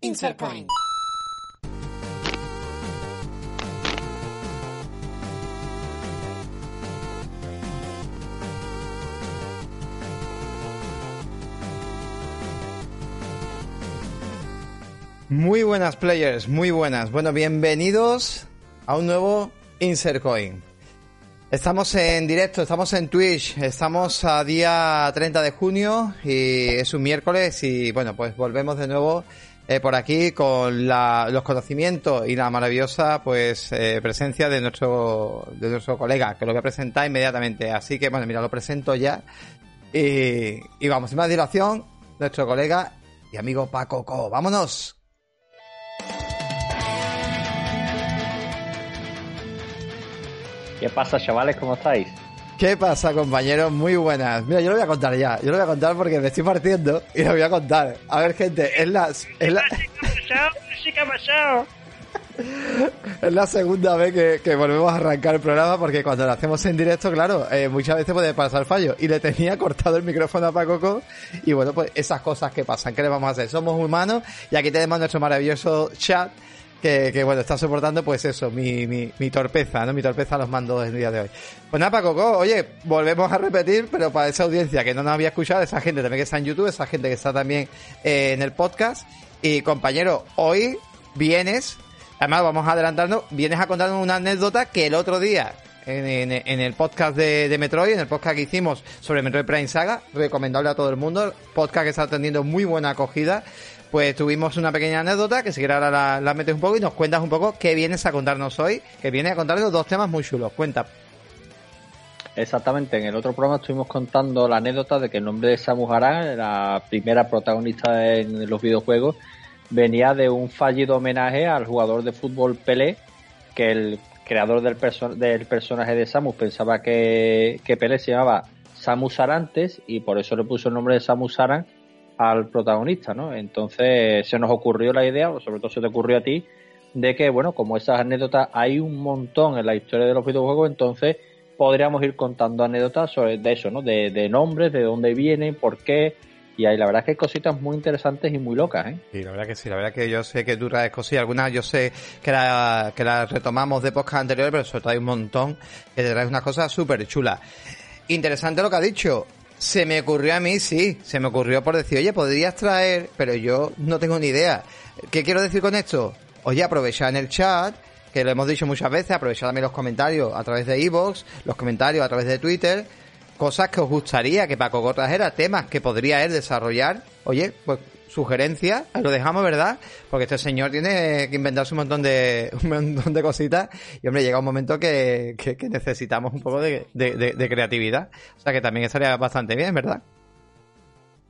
Insert Coin. Muy buenas players, muy buenas. Bueno, bienvenidos a un nuevo Insert Coin. Estamos en directo, estamos en Twitch, estamos a día 30 de junio y es un miércoles y bueno, pues volvemos de nuevo eh, por aquí con la, los conocimientos y la maravillosa pues eh, presencia de nuestro de nuestro colega que lo voy a presentar inmediatamente. Así que bueno, mira, lo presento ya y, y vamos, sin más dilación, nuestro colega y amigo Paco Co. ¡Vámonos! ¿Qué pasa, chavales? ¿Cómo estáis? ¿Qué pasa, compañeros? Muy buenas. Mira, yo lo voy a contar ya. Yo lo voy a contar porque me estoy partiendo y lo voy a contar. A ver, gente, es la... Es la... Es la segunda vez que, volvemos a arrancar el programa porque cuando lo hacemos en directo, claro, eh, muchas veces puede pasar fallo. Y le tenía cortado el micrófono a Pacoco y bueno, pues esas cosas que pasan. ¿Qué le vamos a hacer? Somos humanos y aquí tenemos nuestro maravilloso chat que, que, bueno, está soportando pues eso, mi, mi, mi torpeza, ¿no? Mi torpeza los mando el día de hoy. Pues nada, Paco, oye, volvemos a repetir, pero para esa audiencia que no nos había escuchado, esa gente también que está en YouTube, esa gente que está también eh, en el podcast. Y compañero, hoy vienes, además vamos adelantando, vienes a contarnos una anécdota que el otro día en, en, en, el podcast de, de, Metroid, en el podcast que hicimos sobre Metroid Prime Saga, recomendable a todo el mundo, podcast que está teniendo muy buena acogida, pues tuvimos una pequeña anécdota que si quieres la, metes un poco y nos cuentas un poco qué vienes a contarnos hoy, que vienes a contarnos dos temas muy chulos. Cuenta. Exactamente, en el otro programa estuvimos contando la anécdota de que el nombre de Samus Aran, la primera protagonista en los videojuegos, venía de un fallido homenaje al jugador de fútbol Pelé, que el creador del, perso del personaje de Samus pensaba que, que Pelé se llamaba Samus Arantes y por eso le puso el nombre de Samus Aran al protagonista, ¿no? Entonces se nos ocurrió la idea, o sobre todo se te ocurrió a ti, de que, bueno, como esas anécdotas hay un montón en la historia de los videojuegos, entonces podríamos ir contando anécdotas sobre de eso, ¿no? De, de nombres, de dónde vienen, por qué, y ahí la verdad es que hay cositas muy interesantes y muy locas, ¿eh? Sí, la verdad que sí, la verdad que yo sé que tú traes cosillas, algunas yo sé que las que la retomamos de podcast anteriores, pero sobre todo hay un montón que te traes unas cosas súper chulas. Interesante lo que ha dicho, se me ocurrió a mí, sí, se me ocurrió por decir, oye, podrías traer, pero yo no tengo ni idea. ¿Qué quiero decir con esto? Oye, aprovechar en el chat, que lo hemos dicho muchas veces, aprovechar también los comentarios a través de iVoox, los comentarios a través de Twitter, cosas que os gustaría que Paco trajera, temas que podría él desarrollar. Oye, pues sugerencias, lo dejamos, ¿verdad? Porque este señor tiene que inventarse un montón de, un montón de cositas y, hombre, llega un momento que, necesitamos un poco de, creatividad. O sea que también estaría bastante bien, ¿verdad?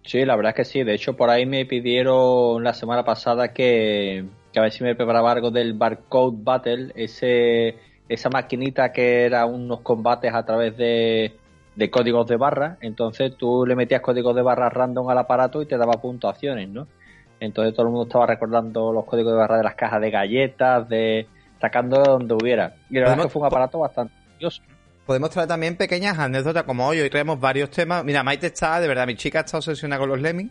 Sí, la verdad es que sí. De hecho, por ahí me pidieron la semana pasada que, que a ver si me preparaba algo del Barcode Battle, ese, esa maquinita que era unos combates a través de, de códigos de barra, entonces tú le metías códigos de barra random al aparato y te daba puntuaciones, ¿no? Entonces todo el mundo estaba recordando los códigos de barra de las cajas de galletas, de sacando de donde hubiera. Y la verdad es que fue un aparato bastante curioso. Podemos traer también pequeñas anécdotas como hoy. Hoy traemos varios temas. Mira, Maite está, de verdad, mi chica está obsesionada con los Lemmings.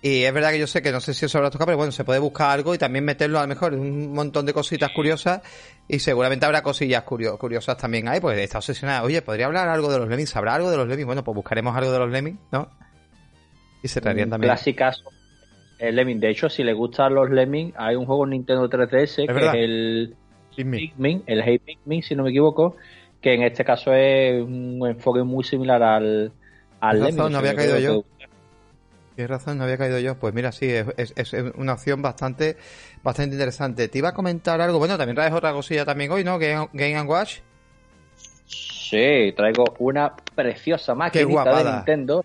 Y es verdad que yo sé que no sé si eso habrá tocado, pero bueno, se puede buscar algo y también meterlo a lo mejor un montón de cositas curiosas y seguramente habrá cosillas curiosas también ahí, pues está obsesionada. Oye, ¿podría hablar algo de los Lemmings? ¿Sabrá algo de los Lemmings? Bueno, pues buscaremos algo de los Lemmings, ¿no? Y se traerían también. Clásicas el Lemming. De hecho, si le gustan los Lemmings, hay un juego en Nintendo 3DS ¿Es que verdad? es el Pikmin. El Hey Pikmin, si no me equivoco, que en este caso es un enfoque muy similar al, al Lemming. no había caído yo. Tienes razón, no había caído yo. Pues mira, sí, es, es, es una opción bastante bastante interesante. Te iba a comentar algo. Bueno, también traes otra cosilla también hoy, ¿no? Game, Game and Watch. Sí, traigo una preciosa maquinita de. Nintendo,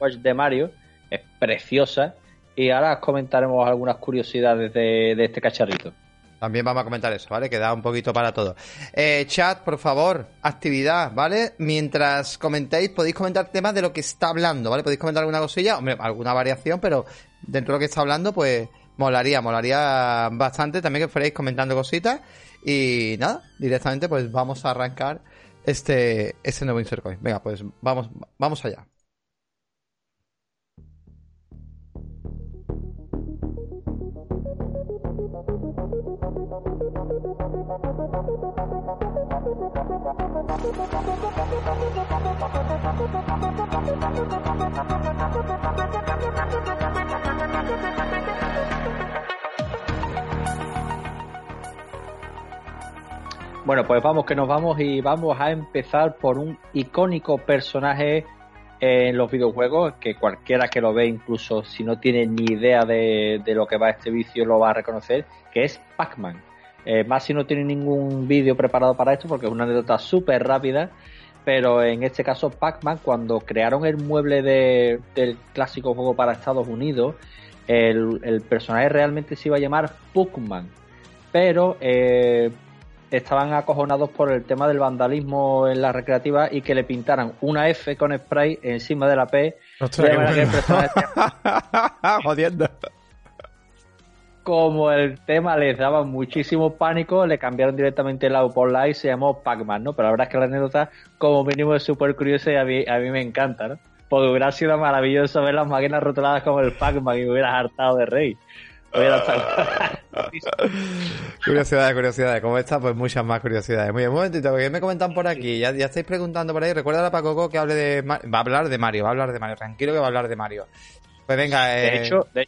Watch de Mario, es preciosa y ahora comentaremos algunas curiosidades de, este cacharrito. También vamos a comentar eso, ¿vale? Que da un poquito para todo. Eh, chat, por favor, actividad, ¿vale? Mientras comentéis, podéis comentar temas de lo que está hablando, ¿vale? Podéis comentar alguna cosilla, hombre, alguna variación, pero dentro de lo que está hablando, pues molaría, molaría bastante también que fuerais comentando cositas. Y nada, directamente pues vamos a arrancar este, este nuevo Insert Coin. Venga, pues vamos, vamos allá. Bueno, pues vamos que nos vamos y vamos a empezar por un icónico personaje en los videojuegos que cualquiera que lo ve, incluso si no tiene ni idea de, lo que va este vicio, lo va a reconocer, que es Pac-Man. Eh, más si no tiene ningún vídeo preparado para esto, porque es una anécdota súper rápida, pero en este caso Pac-Man, cuando crearon el mueble del clásico juego para Estados Unidos, el, el personaje realmente se iba a llamar Puckman, pero eh, estaban acojonados por el tema del vandalismo en la recreativa y que le pintaran una F con spray encima de la P. Jodiendo. Como el tema les daba muchísimo pánico, le cambiaron directamente el por la y se llamó Pac-Man, ¿no? Pero la verdad es que la anécdota, como mínimo, es súper curiosa y a mí, a mí me encanta, ¿no? Porque hubiera sido maravilloso ver las máquinas rotuladas como el Pac-Man y me hubieras hartado de rey. curiosidades, curiosidades. Como esta, pues muchas más curiosidades. Muy bien, un momentito, porque me comentan por aquí. Ya, ya estáis preguntando por ahí. Recuerda a Pacoco que hable de. Va a hablar de Mario, va a hablar de Mario. Tranquilo que va a hablar de Mario. Pues venga, De eh, hecho, de,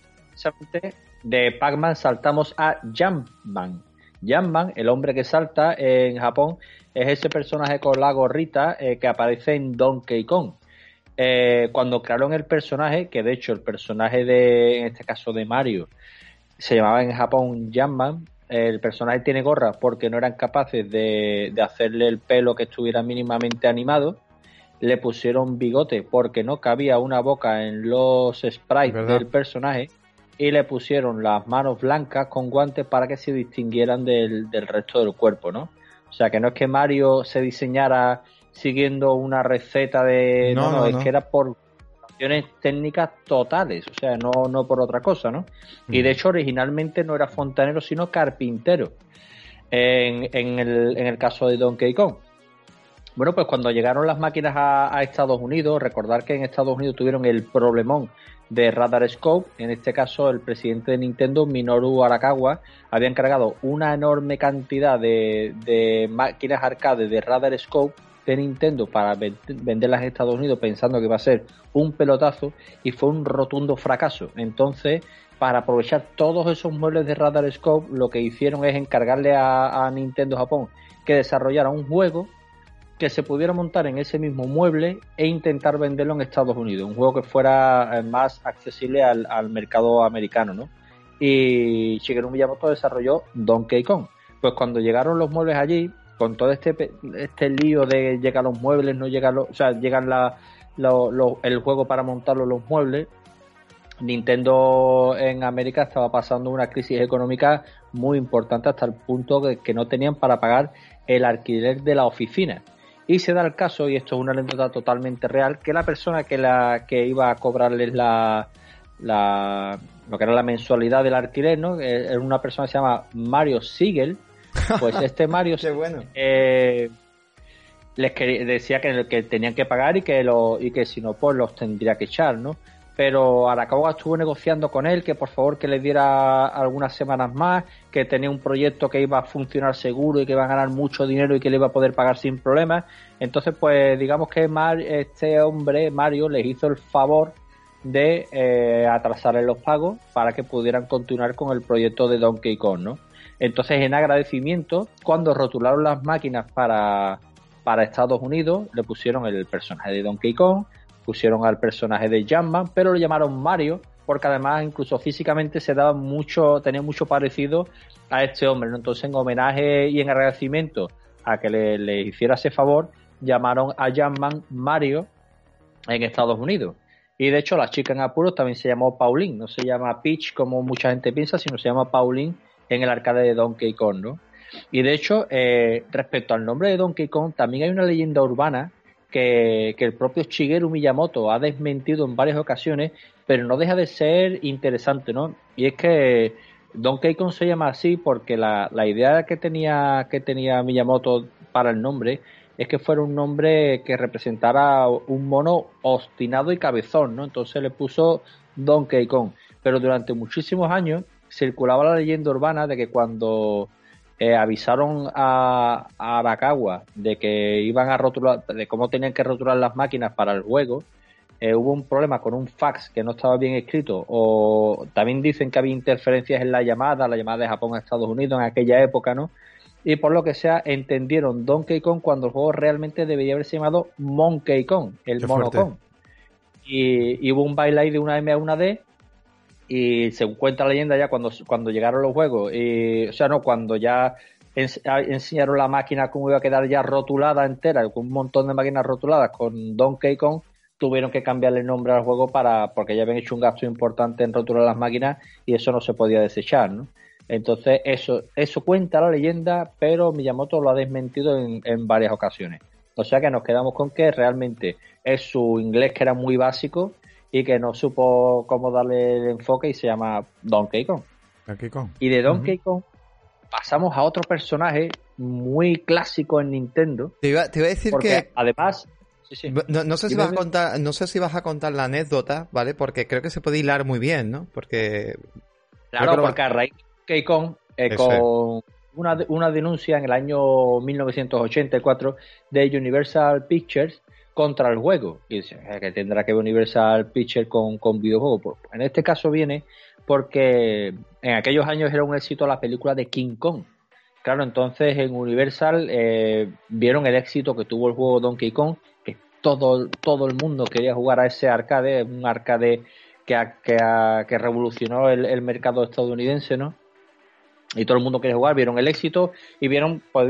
de Pac-Man saltamos a Jumpman. Jumpman, el hombre que salta en Japón, es ese personaje con la gorrita eh, que aparece en Donkey Kong. Eh, cuando crearon el personaje, que de hecho el personaje de, en este caso de Mario, se llamaba en Japón Jumpman. El personaje tiene gorra porque no eran capaces de, hacerle el pelo que estuviera mínimamente animado. Le pusieron bigote porque no cabía una boca en los sprites del personaje. Y le pusieron las manos blancas con guantes para que se distinguieran del, del resto del cuerpo, ¿no? O sea, que no es que Mario se diseñara siguiendo una receta de... No, no, es que era por técnicas totales, o sea, no, no por otra cosa, ¿no? Y de hecho originalmente no era fontanero, sino carpintero, en, en, el, en el caso de Donkey Kong. Bueno, pues cuando llegaron las máquinas a, Estados Unidos, recordar que en Estados Unidos tuvieron el problemón de Radar Scope, en este caso el presidente de Nintendo, Minoru Arakawa, había encargado una enorme cantidad de, máquinas arcade de Radar Scope de Nintendo para venderlas en Estados Unidos pensando que iba a ser un pelotazo y fue un rotundo fracaso. Entonces, para aprovechar todos esos muebles de Radar Scope, lo que hicieron es encargarle a, Nintendo Japón que desarrollara un juego que se pudiera montar en ese mismo mueble e intentar venderlo en Estados Unidos, un juego que fuera eh, más accesible al, mercado americano, ¿no? Y Shigeru Miyamoto desarrolló Donkey Kong. Pues cuando llegaron los muebles allí, con todo este, este lío de llegar los muebles, no llegan los, o sea, llegan el juego para montarlo los muebles, Nintendo en América estaba pasando una crisis económica muy importante hasta el punto de que no tenían para pagar el alquiler de la oficina. Y se da el caso, y esto es una anécdota totalmente real, que la persona que la que iba a cobrarles la, la lo que era la mensualidad del alquiler, ¿no? Era eh, una persona que se llama Mario Siegel, pues este Mario bueno. Eh, les decía que, que, tenían que pagar y que, lo, y que si no, pues los tendría que echar, ¿no? Pero Arakawa estuvo negociando con él que por favor que le diera algunas semanas más, que tenía un proyecto que iba a funcionar seguro y que iba a ganar mucho dinero y que le iba a poder pagar sin problemas. Entonces, pues digamos que este hombre, Mario, les hizo el favor de eh, atrasarle los pagos para que pudieran continuar con el proyecto de Donkey Kong, ¿no? Entonces, en agradecimiento, cuando rotularon las máquinas para, para Estados Unidos, le pusieron el personaje de Donkey Kong, pusieron al personaje de Jumpman, pero lo llamaron Mario, porque además incluso físicamente se daba mucho, tenía mucho parecido a este hombre. Entonces, en homenaje y en agradecimiento a que le, hiciera ese favor, llamaron a Jumpman Mario en Estados Unidos. Y de hecho, la chica en apuros también se llamó Pauline, no se llama Peach como mucha gente piensa, sino se llama Pauline en el arcade de Donkey Kong, ¿no? Y de hecho, eh, respecto al nombre de Donkey Kong, también hay una leyenda urbana que, que, el propio Shigeru Miyamoto ha desmentido en varias ocasiones, pero no deja de ser interesante, ¿no? Y es que Donkey Kong se llama así porque la, la idea que tenía, que tenía Miyamoto para el nombre es que fuera un nombre que representara un mono obstinado y cabezón, ¿no? Entonces le puso Donkey Kong. Pero durante muchísimos años circulaba la leyenda urbana de que cuando eh, avisaron a, a Arakawa de que iban a rotular, de cómo tenían que rotular las máquinas para el juego, eh, hubo un problema con un fax que no estaba bien escrito, o también dicen que había interferencias en la llamada, la llamada de Japón a Estados Unidos en aquella época, ¿no? y por lo que sea entendieron Donkey Kong cuando el juego realmente debería haberse llamado Monkey Kong, el Mono Kong. Y, hubo un baile de una M a una D y se cuenta la leyenda ya cuando, cuando llegaron los juegos, y, o sea, no, cuando ya enseñaron la máquina cómo iba a quedar ya rotulada entera, con un montón de máquinas rotuladas con Donkey Kong, tuvieron que cambiarle el nombre al juego para porque ya habían hecho un gasto importante en rotular las máquinas y eso no se podía desechar, ¿no? Entonces, eso, eso cuenta la leyenda, pero Miyamoto lo ha desmentido en, en varias ocasiones. O sea que nos quedamos con que realmente es su inglés que era muy básico y que no supo cómo darle el enfoque y se llama Donkey Kong. Donkey Kong. Y de Donkey Kong pasamos a otro personaje muy clásico en Nintendo. Te iba, te iba a decir que además Sí, sí. No, no, sé si vas a contar, no sé si vas a contar la anécdota, ¿vale? Porque creo que se puede hilar muy bien, ¿no? Porque claro, porque a raíz Kong eh, con una, una denuncia en el año 1984 de Universal Pictures contra el juego. Y dice, que tendrá que ver Universal Pictures con, con videojuegos. Pues, en este caso viene porque en aquellos años era un éxito la película de King Kong. Claro, entonces en Universal eh, vieron el éxito que tuvo el juego Donkey Kong, que todo, todo el mundo quería jugar a ese arcade, un arcade que, que, que revolucionó el, mercado estadounidense, ¿no? y todo el mundo quiere jugar, vieron el éxito y vieron pues,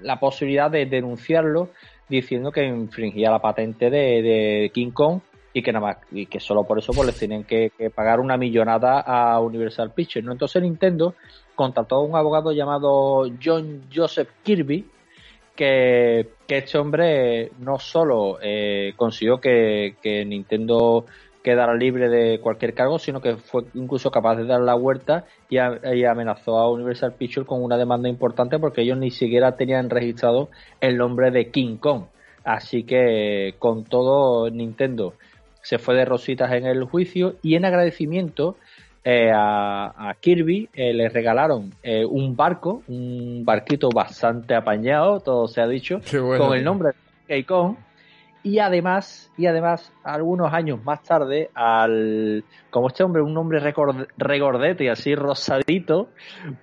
la posibilidad de denunciarlo diciendo que infringía la patente de, King Kong y que nada más y que solo por eso pues les tienen que, pagar una millonada a Universal Pictures ¿no? entonces Nintendo contrató a un abogado llamado John Joseph Kirby que, este hombre no solo eh, consiguió que, que Nintendo quedara libre de cualquier cargo, sino que fue incluso capaz de dar la vuelta y, amenazó a Universal Pictures con una demanda importante porque ellos ni siquiera tenían registrado el nombre de King Kong. Así que con todo Nintendo se fue de rositas en el juicio y en agradecimiento eh, a, Kirby eh, le regalaron eh, un barco, un barquito bastante apañado, todo se ha dicho, con el nombre de King Kong y además, y además, algunos años más tarde, al como este hombre, un hombre regordete y así rosadito,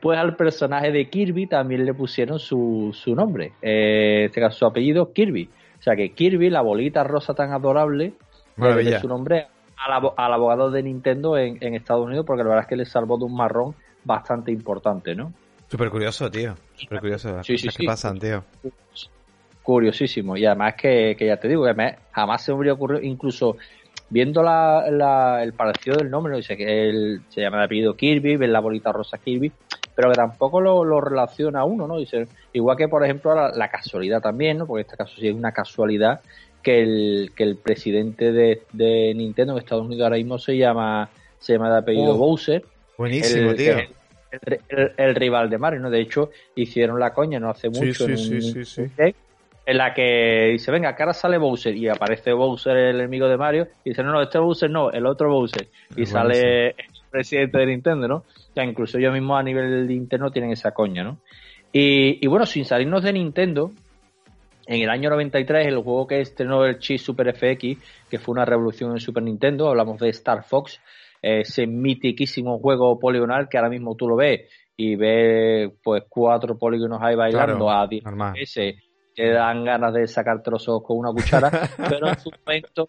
pues al personaje de Kirby también le pusieron su, su nombre, eh, este caso su apellido Kirby. O sea que Kirby, la bolita rosa tan adorable, le su nombre al, al, abogado de Nintendo en, en Estados Unidos, porque la verdad es que le salvó de un marrón bastante importante, ¿no? Súper curioso, tío. Súper curioso. Sí, sí, ¿Qué pasan, tío? Curiosísimo. Y además que, que ya te digo, que jamás se me hubiera ocurrido, incluso viendo la, el parecido del nombre, ¿no? dice que él se llama de apellido Kirby, ve la bolita rosa Kirby, pero que tampoco lo, lo relaciona uno, ¿no? Dice, igual que por ejemplo la, casualidad también, ¿no? Porque en este caso sí es una casualidad que el, que el presidente de, de Nintendo en Estados Unidos ahora mismo se llama, se llama de apellido oh, Bowser. Buenísimo, tío. El, rival de Mario, ¿no? De hecho, hicieron la coña no hace mucho sí, sí, sí, en la que dice, venga, que ahora sale Bowser y aparece Bowser, el enemigo de Mario, y dice, no, no, este Bowser no, el otro Bowser. Y sale el presidente de Nintendo, ¿no? O sea, incluso ellos mismos a nivel interno tienen esa coña, ¿no? Y, y bueno, sin salirnos de Nintendo, en el año 93, el juego que estrenó el Chip Super FX, que fue una revolución en Super Nintendo, hablamos de Star Fox, ese mitiquísimo juego poligonal que ahora mismo tú lo ves y ves pues cuatro polígonos ahí bailando a 10 ese te dan ganas de sacar trozos con una cuchara, pero en su momento,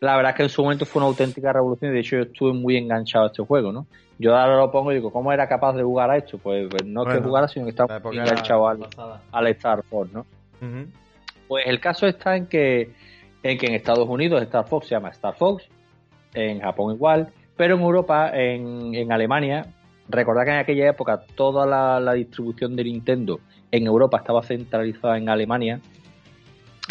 la verdad es que en su momento fue una auténtica revolución y de hecho yo estuve muy enganchado a este juego, ¿no? Yo ahora lo pongo y digo, ¿cómo era capaz de jugar a esto? Pues, pues no es que jugara, sino que estaba enganchado al, Star Fox, ¿no? Pues el caso está en que, en que en Estados Unidos Star Fox se llama Star Fox en Japón igual, pero en Europa, en, en Alemania, recordad que en aquella época toda la, la, distribución de Nintendo en Europa estaba centralizada en Alemania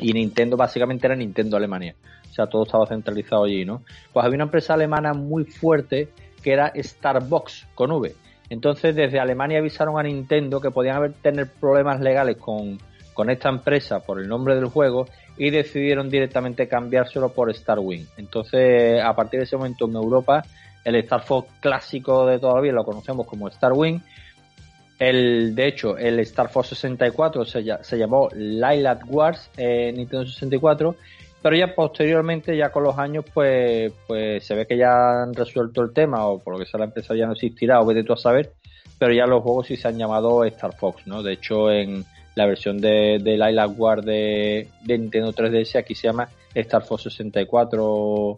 y Nintendo básicamente era Nintendo Alemania. O sea, todo estaba centralizado allí, ¿no? Pues había una empresa alemana muy fuerte que era Starbucks con V. Entonces desde Alemania avisaron a Nintendo que podían haber tener problemas legales con, con esta empresa por el nombre del juego y decidieron directamente cambiárselo por Starwing. Entonces, a partir de ese momento en Europa, el Star Fox clásico de todavía lo conocemos como Starwing. El, de hecho, el Star Fox 64 se, se llamó Lilac Wars en Nintendo 64, pero ya posteriormente, ya con los años, pues, pues se ve que ya han resuelto el tema, o por lo que sea la empresa ya no existirá, o vete tú a saber, pero ya los juegos sí se han llamado Star Fox, ¿no? De hecho, en, la versión de, de Lilac War de, de, Nintendo 3DS aquí se llama Star Fox 64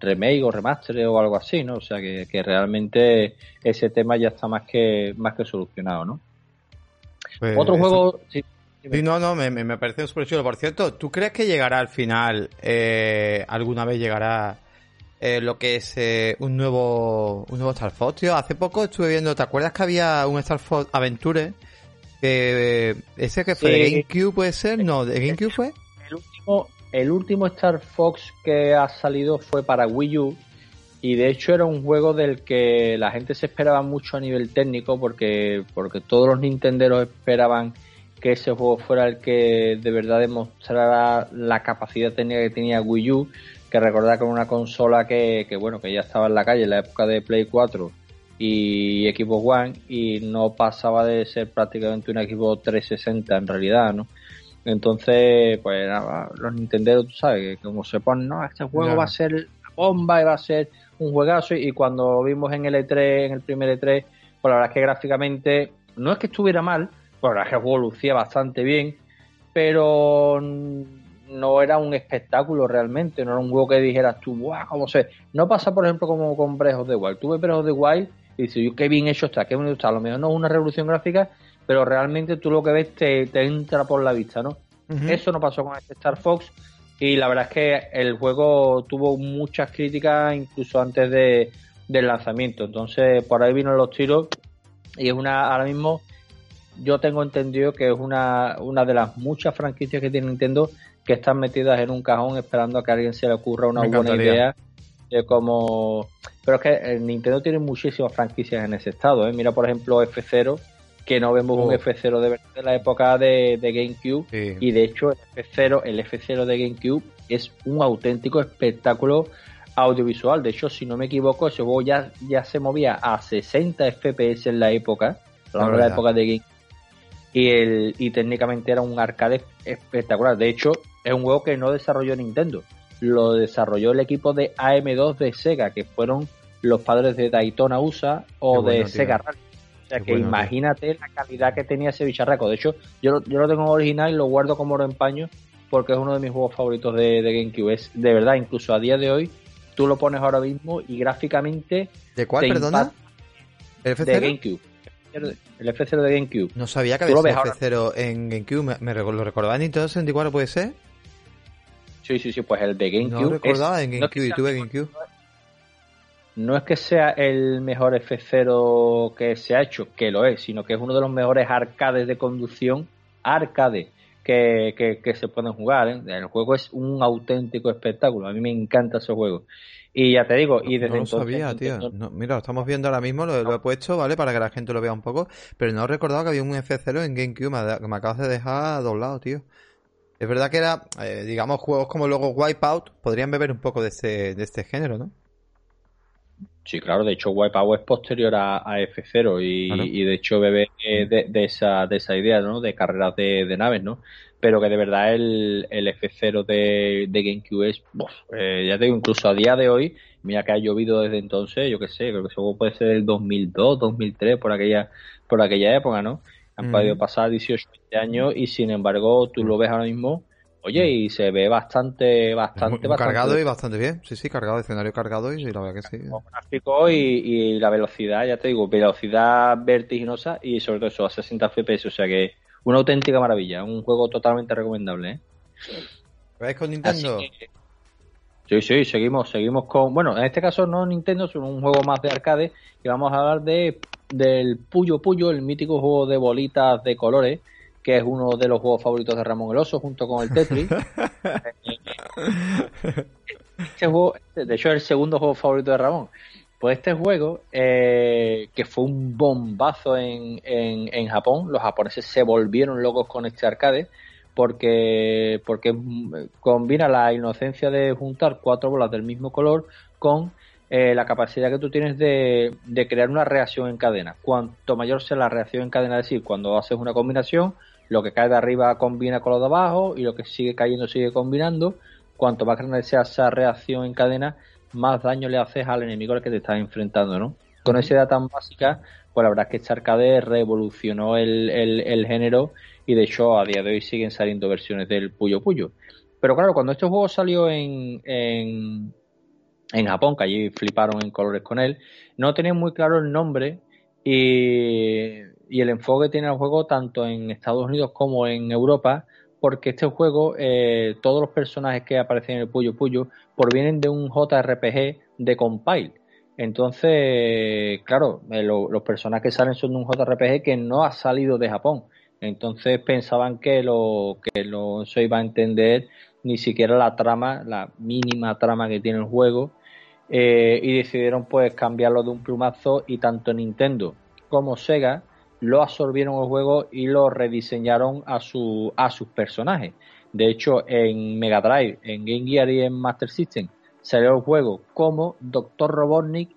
remake o remaster o algo así, ¿no? O sea que, que realmente ese tema ya está más que más que solucionado, ¿no? Pues Otro juego... Sí, sí, no, no, me, me parece súper chulo. Por cierto, ¿tú crees que llegará al final, eh, alguna vez llegará eh, lo que es eh, un nuevo un nuevo Star Fox, tío? Hace poco estuve viendo, ¿te acuerdas que había un Star Fox Aventure ese que fue de GameCube puede ser, no, de GameCube fue. El último, el último Star Fox que ha salido fue para Wii U y de hecho era un juego del que la gente se esperaba mucho a nivel técnico porque porque todos los nintenderos esperaban que ese juego fuera el que de verdad demostrara la capacidad técnica que tenía Wii U, que recordar con una consola que, que bueno, que ya estaba en la calle en la época de Play 4 y equipo One y no pasaba de ser prácticamente un equipo 360 en realidad, ¿no? Entonces, pues nada, los Nintendo, tú sabes, que como se ponen, no, este juego va a ser la bomba y va a ser un juegazo y cuando vimos en el E3, en el primer E3, pues la verdad es que gráficamente no es que estuviera mal, pues la verdad es que el juego lucía bastante bien, pero no era un espectáculo realmente, no era un juego que dijeras tú, guau, cómo se... No pasa, por ejemplo, como con Breath of the Wild. Tuve Breath of the Wild y dices, qué bien hecho está, qué bonito está. A lo mejor no es una revolución gráfica, pero realmente tú lo que ves te, te entra por la vista, ¿no? Eso no pasó con este Star Fox y la verdad es que el juego tuvo muchas críticas incluso antes de, del lanzamiento. Entonces, por ahí vino los tiros y es una, ahora mismo yo tengo entendido que es una, una de las muchas franquicias que tiene Nintendo que están metidas en un cajón esperando a que a alguien se le ocurra una buena idea de cómo pero es que eh, Nintendo tiene muchísimas franquicias en ese estado. ¿eh? Mira, por ejemplo, F0, que no vemos un F0 de verdad de la época de, GameCube. Y de hecho, el F0, el F0 de GameCube es un auténtico espectáculo audiovisual. De hecho, si no me equivoco, ese juego ya, ya se movía a 60 FPS en la época, la, la época de GameCube. Y, el, y técnicamente era un arcade espectacular. De hecho, es un juego que no desarrolló Nintendo lo desarrolló el equipo de AM2 de Sega, que fueron los padres de Daytona USA o de Sega Rally. O sea que imagínate la calidad que tenía ese bicharraco. De hecho, yo, yo lo tengo original y lo guardo como oro en paño porque es uno de mis juegos favoritos de, GameCube. Es de verdad, incluso a día de hoy, tú lo pones ahora mismo y gráficamente. ¿De cuál, perdona? ¿El F0? De GameCube. El F0 de GameCube. No sabía que había F0 en GameCube. ¿Me, lo recordaba en Nintendo 64, puede ser? Sí, sí, sí, pues el de GameCube. No recordaba en GameCube, no GameCube. No es que sea el mejor F0 que se ha hecho, que lo es, sino que es uno de los mejores arcades de conducción, arcade, que, que, se pueden jugar. ¿eh? El juego es un auténtico espectáculo. A mí me encanta ese juego. Y ya te digo, y desde no sabía, tío. mira, lo estamos viendo ahora mismo, lo, he puesto, ¿vale? Para que la gente lo vea un poco. Pero no he recordado que había un F0 en GameCube. Me, me acabas de dejar doblado, tío. Es verdad que era, eh, digamos, juegos como luego Wipeout podrían beber un poco de este, de este género, ¿no? Sí, claro, de hecho Wipeout es posterior a, F0 y, de hecho bebe de, esa, de esa idea, ¿no? De carreras de, naves, ¿no? Pero que de verdad el, el F0 de, de GameCube es, eh, ya te digo, incluso a día de hoy, mira que ha llovido desde entonces, yo qué sé, creo que eso puede ser el 2002, 2003, por aquella, por aquella época, ¿no? Han podido pasar 18, 20 años y sin embargo tú lo ves ahora mismo, oye, y se ve bastante, bastante, bastante cargado y bastante bien. Sí, sí, cargado, escenario cargado y la verdad que sí. Gráfico y, y la velocidad, ya te digo, velocidad vertiginosa y sobre todo eso a 60 FPS, o sea que una auténtica maravilla, un juego totalmente recomendable. ¿eh? ¿Ves con Nintendo? Sí, sí, seguimos, seguimos con, bueno, en este caso no Nintendo, sino un juego más de arcade, y vamos a hablar de del Puyo Puyo, el mítico juego de bolitas de colores, que es uno de los juegos favoritos de Ramón el Oso, junto con el Tetris. este juego, de hecho, es el segundo juego favorito de Ramón. Pues este juego, eh, que fue un bombazo en, en, en, Japón, los japoneses se volvieron locos con este arcade, porque, porque combina la inocencia de juntar cuatro bolas del mismo color con eh, la capacidad que tú tienes de, de, crear una reacción en cadena. Cuanto mayor sea la reacción en cadena, es decir, cuando haces una combinación, lo que cae de arriba combina con lo de abajo y lo que sigue cayendo sigue combinando. Cuanto más grande sea esa reacción en cadena, más daño le haces al enemigo al que te estás enfrentando, ¿no? Con esa idea tan básica, pues la verdad es que este arcade revolucionó el, el, género y de hecho a día de hoy siguen saliendo versiones del Puyo Puyo. Pero claro, cuando este juego salió en, en, en Japón, que allí fliparon en colores con él, no tenían muy claro el nombre y, y el enfoque tiene el juego tanto en Estados Unidos como en Europa porque este juego, eh, todos los personajes que aparecen en el Puyo Puyo provienen de un JRPG de Compile. Entonces, claro, eh, los personajes que salen son de un JRPG que no ha salido de Japón. Entonces pensaban que lo que no se iba a entender ni siquiera la trama, la mínima trama que tiene el juego, eh, y decidieron pues cambiarlo de un plumazo y tanto Nintendo como Sega lo absorbieron el juego y lo rediseñaron a, su, a sus personajes. De hecho, en Mega Drive, en Game Gear y en Master System salió el juego como Dr. Robotnik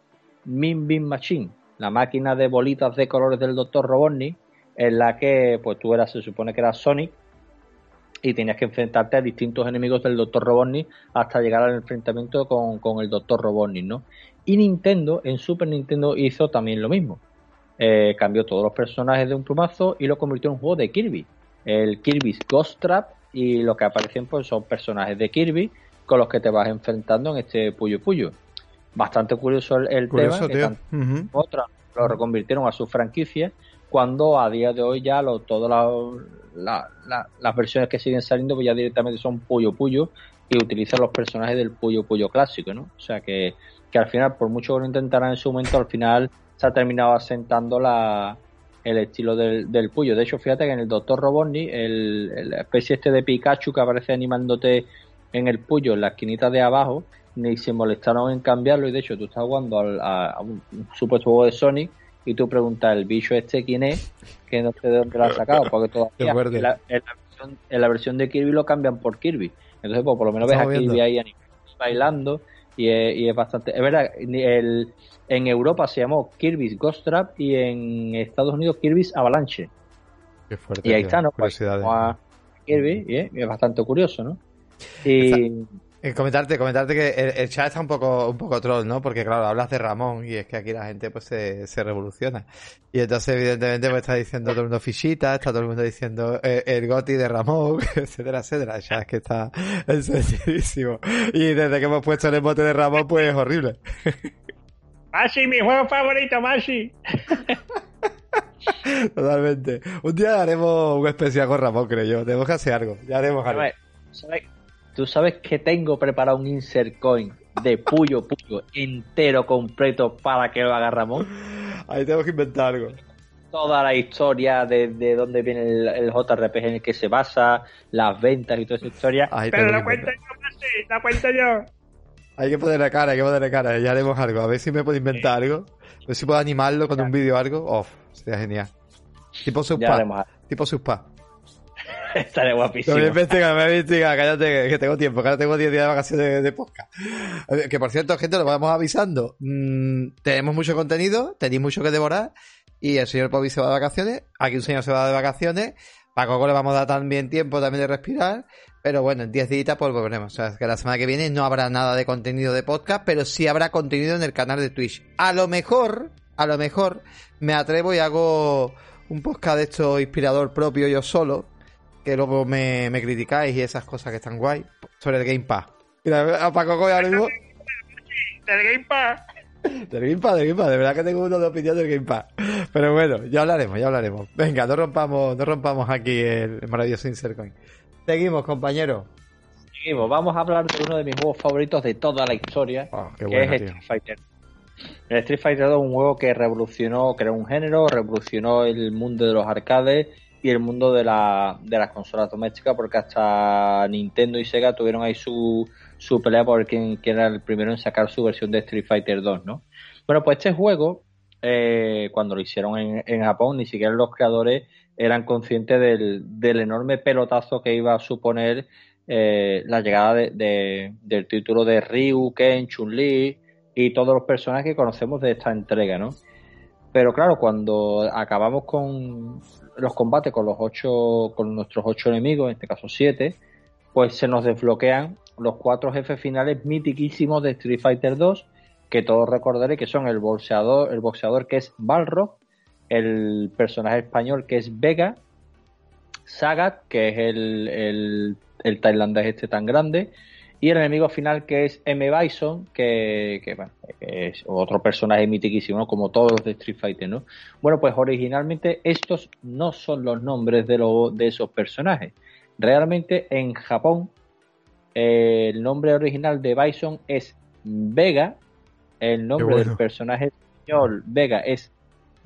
Min Bean Machine, la máquina de bolitas de colores del Dr. Robotnik, en la que pues tú eras, se supone que eras Sonic y tenías que enfrentarte a distintos enemigos del Dr. Robotnik hasta llegar al enfrentamiento con, con el Dr. Robotnik, ¿no? Y Nintendo, en Super Nintendo, hizo también lo mismo eh, cambió todos los personajes de un plumazo y lo convirtió en un juego de Kirby. El Kirby's Ghost Trap y lo que aparecen pues son personajes de Kirby con los que te vas enfrentando en este Puyo Puyo. Bastante curioso el, tema, que lo reconvirtieron a su franquicia cuando a día de hoy ya lo, todas las versiones que siguen saliendo pues ya directamente son Puyo Puyo y utilizan los personajes del Puyo Puyo clásico, ¿no? O sea que, que al final, por mucho que lo intentaran en su momento, al final se ha terminado asentando la, el estilo del, del Puyo. De hecho, fíjate que en el Doctor Robotnik, el, especie este de Pikachu que aparece animándote en el Puyo, en la esquinita de abajo, ni se molestaron en cambiarlo. Y de hecho, tú estás jugando a, un, supuesto juego de Sonic y tú preguntas, ¿el bicho este quién es? Que no sé de dónde lo ha sacado, porque todavía en la, versión, en la, versión, de Kirby lo cambian por Kirby. Entonces, pues por lo menos ves a Kirby ahí bailando y es, y es bastante... Es verdad, el en Europa se llamó Kirby's Ghost Trap y en Estados Unidos Kirby's Avalanche. Qué fuerte. Y ahí está, ¿no? Pues, a Kirby, y es, bastante curioso, ¿no? Y... Eh, comentarte, comentarte que el, chat está un poco, un poco troll, ¿no? Porque claro, hablas de Ramón y es que aquí la gente pues se, se revoluciona. Y entonces evidentemente pues está diciendo todo el mundo fichita, está todo el mundo diciendo eh, el goti de Ramón, etcétera, etcétera. El chat es que está encendidísimo. Y desde que hemos puesto el emote de Ramón pues es horrible. Mashi, mi juego favorito, Mashi. Totalmente. Un día haremos un especial con Ramón, creo yo. Tenemos que hacer algo. Ya haremos algo. Tú sabes que tengo preparado un insert coin de puyo puyo entero completo para que lo haga Ramón. Ahí tenemos que inventar algo. Toda la historia de, de dónde viene el, JRPG en el que se basa, las ventas y toda esa historia. Pero la cuento yo, la cuento yo. Hay que ponerle cara, hay que ponerle cara. Ya haremos algo. A ver si me puedo inventar algo. A ver si puedo animarlo con un vídeo o algo. Off, sería genial. Tipo Suspa. Tipo Suspa. Estaré guapísimo. Me investiga, me investiga, cállate que tengo tiempo, que ahora tengo 10 días de vacaciones de, podcast. Que por cierto, gente, lo vamos avisando. Mm, tenemos mucho contenido, tenéis mucho que devorar. Y el señor Pobi se va de vacaciones. Aquí un señor se va de vacaciones. A Coco le vamos a dar también tiempo también de respirar. Pero bueno, en 10 días pues volveremos. O sea, que la semana que viene no habrá nada de contenido de podcast, pero sí habrá contenido en el canal de Twitch. A lo mejor, a lo mejor, me atrevo y hago un podcast de esto inspirador propio yo solo, que luego me, me criticáis y esas cosas que están guay, sobre el Game Pass. Mira, a Paco ahora mismo... Del Game Pass. Del Game Pass, del Game Pass, de verdad que tengo uno de opinión del Game Pass. Pero bueno, ya hablaremos, ya hablaremos. Venga, no rompamos, no rompamos aquí el maravilloso Insert Coin. Seguimos, compañero. seguimos. Vamos a hablar de uno de mis juegos favoritos de toda la historia, Oh, qué que es tío. Street Fighter. El Street Fighter 2 es un juego que revolucionó, creó un género, revolucionó el mundo de los arcades y el mundo de, la, de las consolas domésticas, porque hasta Nintendo y Sega tuvieron ahí su, su pelea por quién, quién era el primero en sacar su versión de Street Fighter 2, ¿no? Bueno, pues este juego, eh, cuando lo hicieron en, en Japón, ni siquiera los creadores eran conscientes del, del enorme pelotazo que iba a suponer eh, la llegada de- del título de Ryu, Ken, Chun-Li y todos los personajes que conocemos de esta entrega, ¿no? Pero claro, cuando acabamos con los combates con los ocho, con nuestros ocho enemigos, en este caso siete, pues se nos desbloquean los cuatro jefes finales mitiquísimos de Street Fighter 2, que todos recordaré que son el boxeador, el boxeador que es Balrog, el personaje español que es Vega, Sagat, que es el, el, el tailandés este tan grande, y el enemigo final que es M. Bison, que, que, bueno, es otro personaje mitiquísimo, ¿no? como todos los de Street Fighter, ¿no? Bueno, pues originalmente estos no son los nombres de, lo- de esos personajes. Realmente en Japón eh, el nombre original de Bison es Vega, el nombre bueno. del personaje español Vega es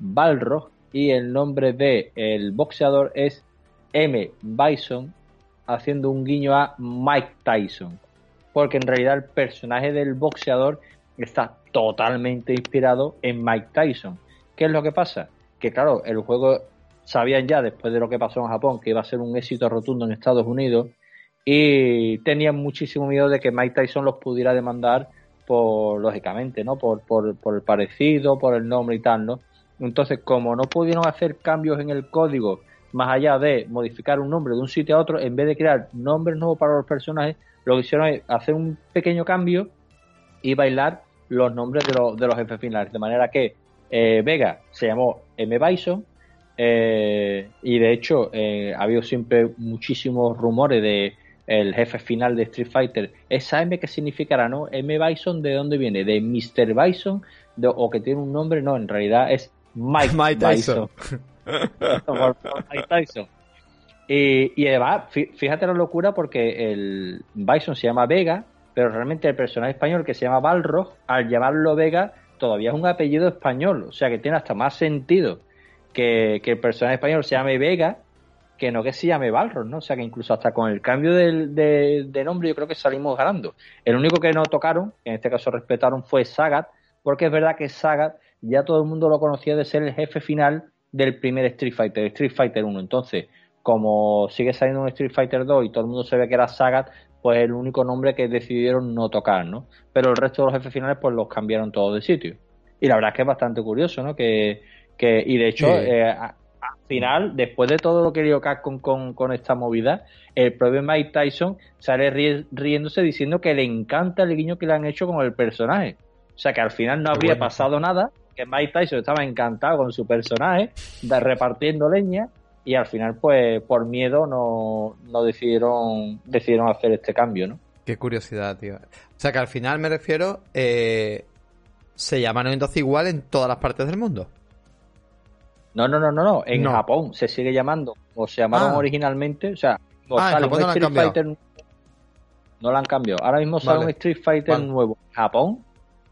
Balrog y el nombre de el boxeador es M. Bison, haciendo un guiño a Mike Tyson, porque en realidad el personaje del boxeador está totalmente inspirado en Mike Tyson. ¿Qué es lo que pasa? Que claro, el juego sabían ya después de lo que pasó en Japón que iba a ser un éxito rotundo en Estados Unidos y tenían muchísimo miedo de que Mike Tyson los pudiera demandar por lógicamente, ¿no? Por, por, por el parecido, por el nombre y tal, ¿no? Entonces, como no pudieron hacer cambios en el código más allá de modificar un nombre de un sitio a otro, en vez de crear nombres nuevos para los personajes, lo que hicieron es hacer un pequeño cambio y bailar los nombres de, los de los jefes finales. De manera que eh, Vega se llamó M. Bison eh, y de hecho eh, ha habido siempre muchísimos rumores de el jefe final de Street Fighter. ¿Esa M qué significará, no? M. Bison, ¿de dónde viene? ¿De Mr. Bison? De- ¿O que tiene un nombre? No, en realidad es Mike, Mike Tyson. Bison. Mike Tyson. Y, además, fí- fíjate la locura porque el Bison se llama Vega, pero realmente el personaje español que se llama Balrog, al llamarlo Vega, todavía es un apellido español. O sea que tiene hasta más sentido que, que el personaje español se llame Vega que no que se llame Balrog, ¿no? O sea que incluso hasta con el cambio de, de nombre yo creo que salimos ganando. El único que no tocaron, en este caso respetaron, fue Sagat, porque es verdad que Sagat ya todo el mundo lo conocía de ser el jefe final del primer Street Fighter, Street Fighter 1. Entonces, como sigue saliendo un Street Fighter 2 y todo el mundo sabe que era Sagat, pues el único nombre que decidieron no tocar, ¿no? Pero el resto de los jefes finales pues los cambiaron todos de sitio. Y la verdad es que es bastante curioso, ¿no? Que, que y de hecho, Sí. eh, a- al final, después de todo lo que dio Capcom con, con esta movida, el propio Mike Tyson sale ri- riéndose diciendo que le encanta el guiño que le han hecho con el personaje. O sea que al final no Qué habría bueno. pasado nada, que Mike Tyson estaba encantado con su personaje, de repartiendo leña, y al final, pues, por miedo no, no decidieron, decidieron hacer este cambio, ¿no? Qué curiosidad, tío. O sea que al final me refiero, eh, se llaman entonces igual en todas las partes del mundo. No, no, no, no, no. En No. Japón se sigue llamando, o se llamaron Ah. originalmente, o sea, o Ah, en sale un no Street. Fighter no lo han cambiado. Ahora mismo sale Vale. un Street Fighter Vale. nuevo en Japón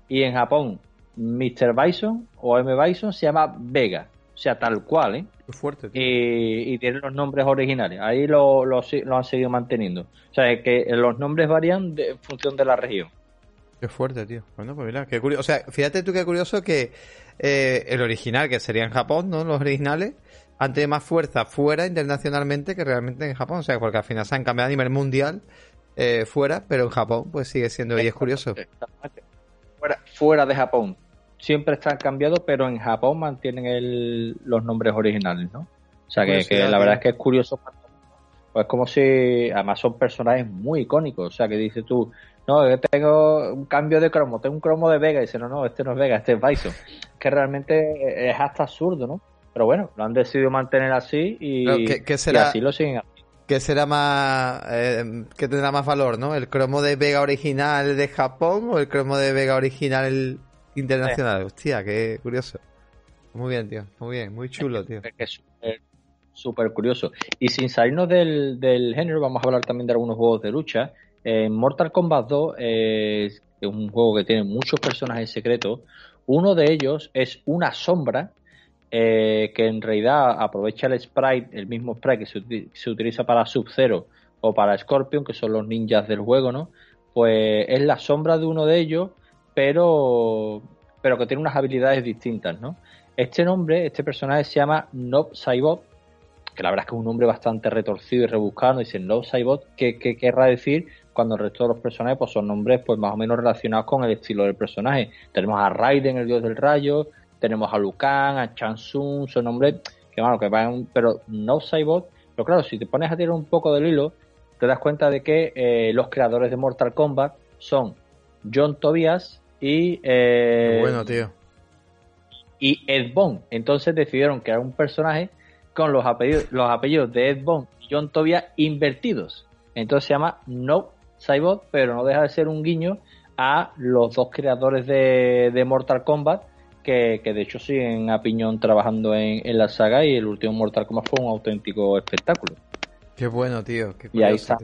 y en Japón Mr. Bison o M. Bison se llama Vega, o sea, tal cual, ¿eh? Qué fuerte, y, y tienen los nombres originales. Ahí lo, lo, han seguido manteniendo. O sea, es que los nombres varían de, en función de la región. Qué fuerte, tío. Bueno, pues mira, qué curioso. O sea, fíjate tú qué curioso que eh, el original, que sería en Japón, ¿no? Los originales, han tenido más fuerza fuera internacionalmente que realmente en Japón. O sea, porque al final se han cambiado a nivel mundial eh, fuera, pero en Japón pues sigue siendo, y es curioso. Fuera de Japón. Siempre están cambiados, pero en Japón mantienen el, los nombres originales, ¿no? O sea, que, que Curiosidad, la verdad es que es curioso. Pues como si, además son personajes muy icónicos. O sea, que dices tú, no, yo tengo un cambio de cromo, tengo un cromo de Vega. Y dice, no, no, este no es Vega, este es Bison. que realmente es hasta absurdo, ¿no? Pero bueno, lo han decidido mantener así y, ¿qué- qué y será? así lo siguen. ¿Qué será más. eh, ¿Qué tendrá más valor, no? ¿El cromo de Vega original de Japón o el cromo de Vega original internacional? Hostia, qué curioso. Muy bien, tío. Muy bien, muy chulo, tío. Es que es súper- curioso. Y sin salirnos del, del género, vamos a hablar también de algunos juegos de lucha En Mortal Kombat 2 es un juego que tiene muchos personajes secretos. Uno de ellos es una sombra eh, que en realidad aprovecha el sprite, el mismo sprite que se, se utiliza para Sub-Zero o para Scorpion, que son los ninjas del juego, ¿no? Pues es la sombra de uno de ellos, pero, pero que tiene unas habilidades distintas, ¿no? Este nombre, este personaje se llama Nob Saibot, que la verdad es que es un nombre bastante retorcido y rebuscado, dice Nob Saibot, ¿qué, ¿qué, querrá decir cuando el resto de los personajes pues son nombres pues más o menos relacionados con el estilo del personaje? Tenemos a Raiden, el dios del rayo, tenemos a Lucan, a Chansung, son nombres que bueno, que van, pero Nob Saibot, pero claro, si te pones a tirar un poco del hilo, te das cuenta de que eh, los creadores de Mortal Kombat son John Tobias y... Eh, bueno, tío y Ed Bond. Entonces decidieron crear un personaje con los apellidos, los apellidos de Ed Bond y John Tobias invertidos. Entonces se llama No Cyborg, pero no deja de ser un guiño a los dos creadores de, Mortal Kombat, que, de hecho siguen a piñón trabajando en, la saga y el último Mortal Kombat fue un auténtico espectáculo. Qué bueno, tío. Qué y ahí está.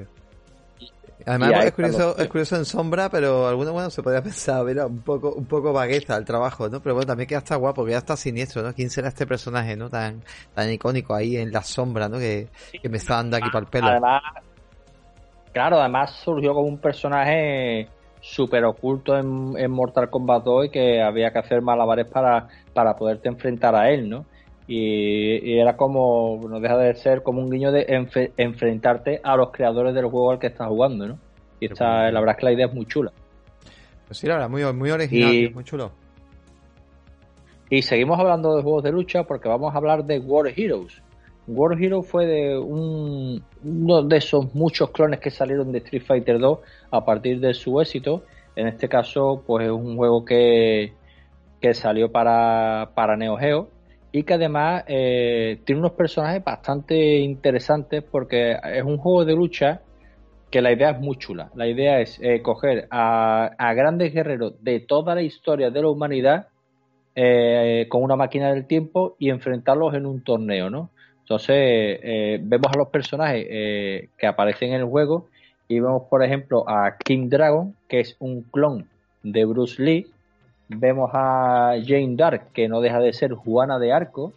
Además es curioso, es curioso en sombra, pero alguno bueno se podría pensar, mira, un poco, un poco vagueza el trabajo, ¿no? Pero bueno, también queda hasta guapo, que ya está siniestro, ¿no? ¿Quién será este personaje, ¿no? Tan, tan icónico ahí en la sombra, ¿no? Que, me está dando aquí para el pelo. Además, claro, además surgió como un personaje súper oculto en, Mortal Kombat 2 y que había que hacer malabares para, para poderte enfrentar a él, ¿no? Y, era como, no deja de ser como un guiño de enfrentarte a los creadores del juego al que estás jugando, ¿no? Y esta, la verdad es que la idea es muy chula. Pues sí, la verdad, muy, muy original, muy chulo. Y seguimos hablando de juegos de lucha porque vamos a hablar de War Heroes. War Heroes fue de un, uno de esos muchos clones que salieron de Street Fighter 2 a partir de su éxito. En este caso, pues es un juego que, que salió para, para Neo Geo y que además eh, tiene unos personajes bastante interesantes porque es un juego de lucha que la idea es muy chula. La idea es eh, coger a, grandes guerreros de toda la historia de la humanidad eh, con una máquina del tiempo y enfrentarlos en un torneo, ¿no? Entonces vemos a los personajes que aparecen en el juego y vemos, por ejemplo, a King Dragon, que es un clon de Bruce Lee, vemos a Jane Dark, que no deja de ser Juana de Arco,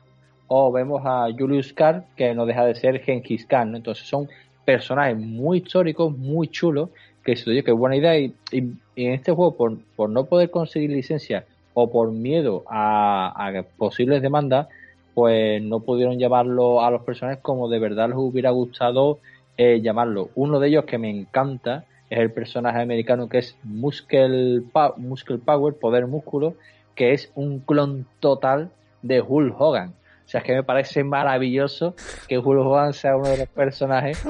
o vemos a Julius Carr, que no deja de ser Genghis Khan. Entonces son personajes muy históricos, muy chulos, que se oye, que buena idea. Y, en este juego, por, por, no poder conseguir licencia o por miedo a, posibles demandas, pues no pudieron llamarlo a los personajes como de verdad les hubiera gustado eh, llamarlo. Uno de ellos que me encanta es el personaje americano que es Muscle, Muscle Power, Poder Músculo, que es un clon total de Hulk Hogan. O sea, es que me parece maravilloso que Hulk Hogan sea uno de los personajes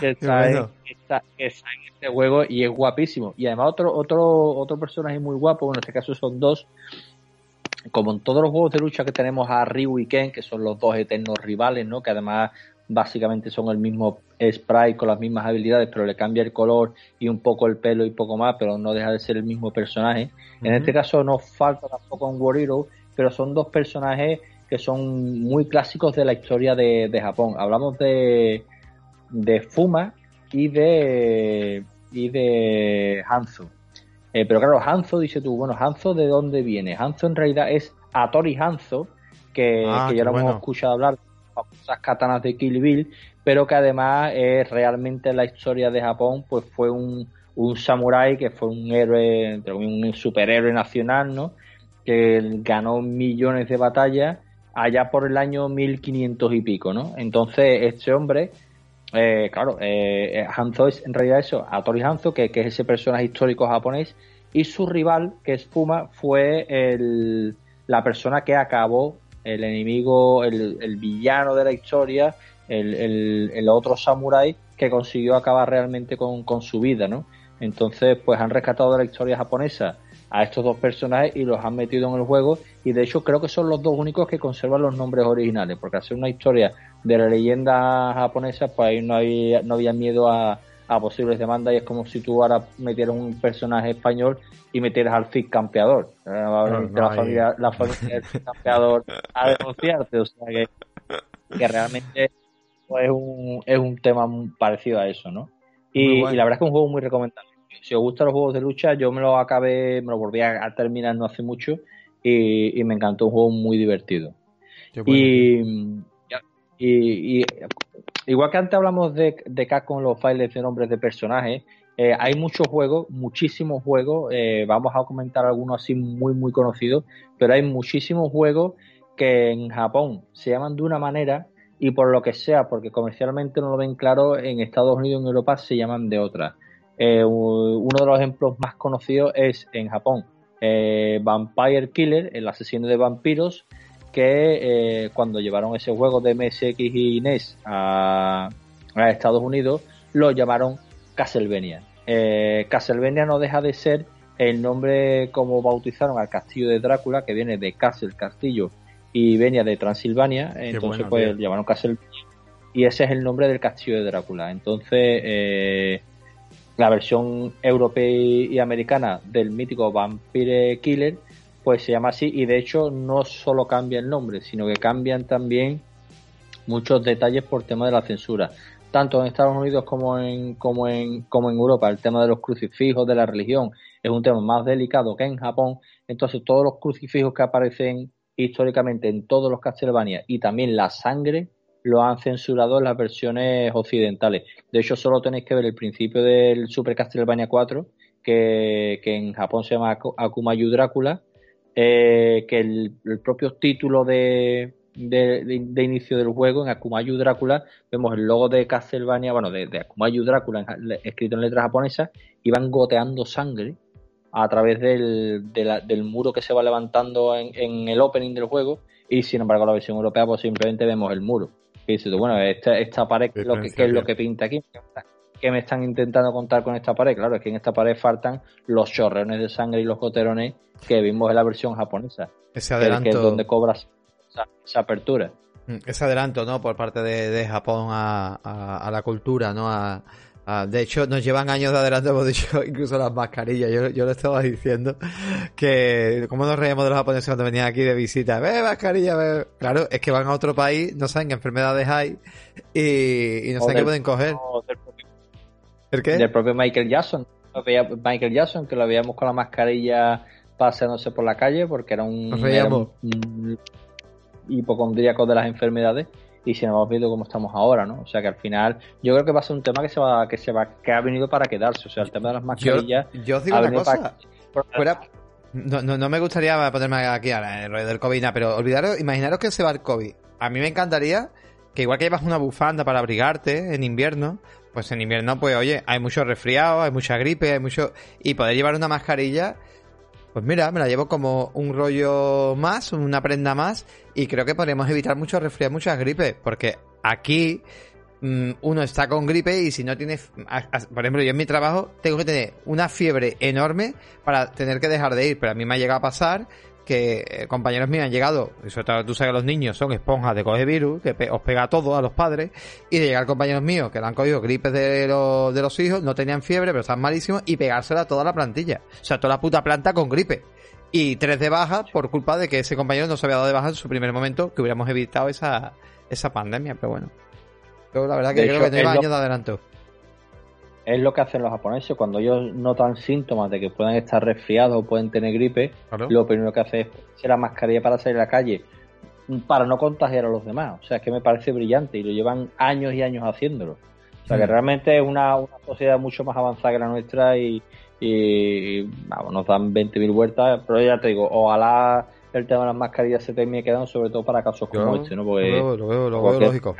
que está, en, este juego y es guapísimo. Y además otro, otro, otro personaje muy guapo, bueno, en este caso son dos, como en todos los juegos de lucha que tenemos a Ryu y Ken, que son los dos eternos rivales, ¿no? Que además básicamente son el mismo spray con las mismas habilidades, pero le cambia el color y un poco el pelo y poco más, pero no deja de ser el mismo personaje. En este caso no falta tampoco un War pero son dos personajes que son muy clásicos de la historia de, Japón. Hablamos de, de Fuma y de y de Hanzo. Eh, pero claro, Hanzo, dice tú, bueno, Hanzo, ¿de dónde viene? Hanzo en realidad es Atori Hanzo, que, ah, ya lo hemos escuchado hablar famosas katanas de Kill Bill, pero que además es realmente la historia de Japón, pues fue un, samurái que fue un héroe, un superhéroe nacional, ¿no? Que ganó millones de batallas allá por el año 1500 y pico, ¿no? Entonces, este hombre, eh, claro, eh, Hanzo es en realidad eso, Atori Hanzo, que, es ese personaje histórico japonés, y su rival, que es Puma, fue la persona que acabó el enemigo, el, villano de la historia, el, otro samurái que consiguió acabar realmente con, su vida, ¿no? Entonces, pues han rescatado de la historia japonesa a estos dos personajes y los han metido en el juego y de hecho creo que son los dos únicos que conservan los nombres originales, porque hacer una historia de la leyenda japonesa, pues ahí no había, no había miedo a, a posibles demandas y es como si tú ahora metieras un personaje español y metieras al FIC campeador. la, familia, la del FIC campeador a denunciarte, o sea que, realmente es un, es un tema parecido a eso, ¿no? Y, la verdad es que es un juego muy recomendable. Si os gustan los juegos de lucha, yo me lo acabé, me lo volví a, terminar no hace mucho y, me encantó un juego muy divertido. Y, y, igual que antes hablamos de, de con los files de nombres de personajes, eh, hay muchos juegos, muchísimos juegos, eh, vamos a comentar algunos así muy, muy conocidos, pero hay muchísimos juegos que en Japón se llaman de una manera y por lo que sea, porque comercialmente no lo ven claro, en Estados Unidos y en Europa se llaman de otra. Eh, uno de los ejemplos más conocidos es en Japón, Vampire Killer, el asesino de vampiros, que cuando llevaron ese juego de MSX y NES a Estados Unidos, lo llamaron Castlevania. Eh, Castlevania no deja de ser el nombre como bautizaron al castillo de Drácula, que viene de Castle, castillo, y venía de Transilvania, entonces pues llamaron Castlevania, y ese es el nombre del castillo de Drácula. Entonces, eh, la versión europea y americana del mítico Vampire Killer, pues se llama así, y de hecho no solo cambia el nombre, sino que cambian también muchos detalles por tema de la censura tanto en Estados Unidos como en, como en, como en Europa, el tema de los crucifijos, de la religión, es un tema más delicado que en Japón. Entonces, todos los crucifijos que aparecen históricamente en todos los Castlevania y también la sangre lo han censurado en las versiones occidentales. De hecho, solo tenéis que ver el principio del Super Castlevania 4, que, en Japón se llama Akumayu Drácula, eh, que el propio título de, de, inicio del juego, en Akumayu Drácula, vemos el logo de Castlevania, bueno, de, Akumayu Drácula escrito en letras japonesas, y van goteando sangre a través del, del muro que se va levantando en, el opening del juego, y sin embargo la versión europea pues simplemente vemos el muro. Y dices bueno, esta, esta pared, ¿qué, lo que, es lo que pinta aquí? ¿Qué me están intentando contar con esta pared? Claro, es que en esta pared faltan los chorreones de sangre y los goterones que vimos en la versión japonesa. Ese adelanto. Que es donde cobras esa, apertura. Mm, ese adelanto, ¿no? Por parte de, Japón a, la cultura, ¿no? A, de hecho, nos llevan años de adelanto, hemos dicho, incluso las mascarillas. Yo, yo lo estaba diciendo que, ¿cómo nos reíamos de los japoneses cuando venían aquí de visita? Ve, mascarilla, ve. Claro, es que van a otro país, no saben qué enfermedades hay y, no saben qué pueden coger. ¿El qué? Del propio Michael Jackson. Michael Jackson, que lo veíamos con la mascarilla paseándose por la calle porque era un, hipocondríaco de las enfermedades y si no hemos visto cómo estamos ahora, ¿no? O sea que al final yo creo que va a ser un tema que se va que se va que ha venido para quedarse, o sea, el tema de las mascarillas. Yo, os digo una cosa, no, no, me gustaría ponerme aquí ahora el rollo del COVID, pero olvidaros, imaginaros que se va el COVID. A mí me encantaría que igual que llevas una bufanda para abrigarte en invierno, pues en invierno, pues oye, hay mucho resfriado, hay mucha gripe, hay mucho... Y poder llevar una mascarilla pues mira, me la llevo como un rollo más, una prenda más, y creo que podríamos evitar mucho resfriar, muchas gripes, porque aquí mm, uno está con gripe y si no tiene, por ejemplo, yo en mi trabajo tengo que tener una fiebre enorme para tener que dejar de ir, pero a mí me ha llegado a pasar que eh, compañeros míos han llegado, y sobre todo tú sabes que los niños son esponjas de coge virus, que os pega todo a los padres, y de llegar compañeros míos que le han cogido gripes de, los, de los hijos, no tenían fiebre, pero están malísimos, y pegársela a toda la plantilla. O sea, toda la puta planta con gripe. Y tres de baja por culpa de que ese compañero no se había dado de baja en su primer momento, que hubiéramos evitado esa, esa pandemia, pero bueno. Pero la verdad que creo que lleva años de adelanto es lo que hacen los japoneses cuando ellos notan síntomas de que pueden estar resfriados o pueden tener gripe, lo primero que hacen es ponerse la mascarilla para salir a la calle para no contagiar a los demás. O sea, es que me parece brillante y lo llevan años y años haciéndolo. O sea, que realmente es una, sociedad mucho más avanzada que la nuestra y, vamos, nos dan 20.000 vueltas, pero ya te digo, ojalá el tema de las mascarillas se termine quedando, sobre todo para casos como este, ¿no? Porque, lo veo, lo veo, lógico.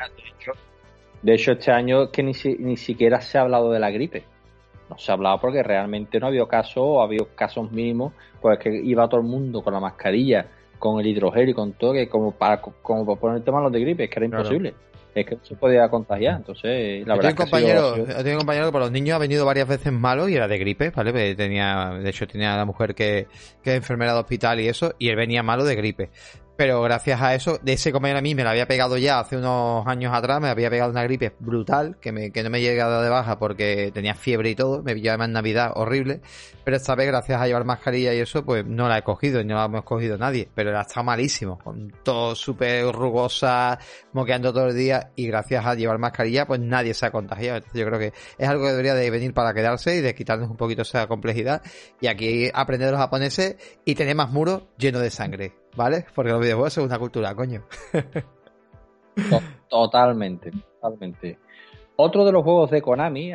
De hecho, este año que ni, ni siquiera se ha hablado de la gripe. No se ha hablado porque realmente no ha habido casos, o ha habido casos mínimos, pues que iba todo el mundo con la mascarilla, con el hidrogel y con todo, que como para, como para poner el tema de gripe, es que era imposible. Es que se podía contagiar, entonces la verdad tengo un compañero, tengo un compañero que para los niños ha venido varias veces malo y era de gripe, ¿vale? Pues tenía, de hecho tenía la mujer que, que es enfermera de hospital y eso, y él venía malo de gripe Pero gracias a eso, de ese comer a mí me lo había pegado ya hace unos años atrás, me había pegado una gripe brutal, que, me, que no me he llegado de baja porque tenía fiebre y todo, me pillaba en Navidad horrible, pero esta vez gracias a llevar mascarilla y eso, pues no la he cogido y no la hemos cogido nadie, pero la está malísimo, con todo súper rugosa, moqueando todo el día y gracias a llevar mascarilla, pues nadie se ha contagiado. yo creo que es algo que debería de venir para quedarse y de quitarnos un poquito esa complejidad y aquí aprender los japoneses y tener más muros llenos de sangre. ¿Vale? Porque los videojuegos son una cultura, coño. Totalmente, totalmente. Otro de los juegos de Konami,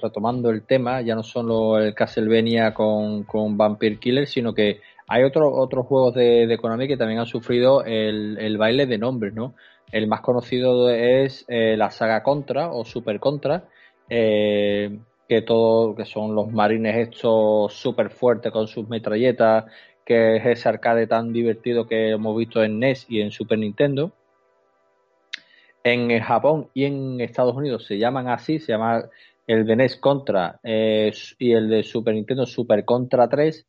retomando el tema, ya no solo el Castlevania con, con Vampire Killer, sino que hay otros juegos de, Konami que también han sufrido el, baile de nombres, ¿no? El más conocido es eh, la saga Contra o Super Contra, eh, que todo, que son los marines estos súper fuertes con sus metralletas, que es ese arcade tan divertido que hemos visto en NES y en Super Nintendo. En Japón y en Estados Unidos se llaman así, se llama el de NES Contra eh, y el de Super Nintendo Super Contra 3,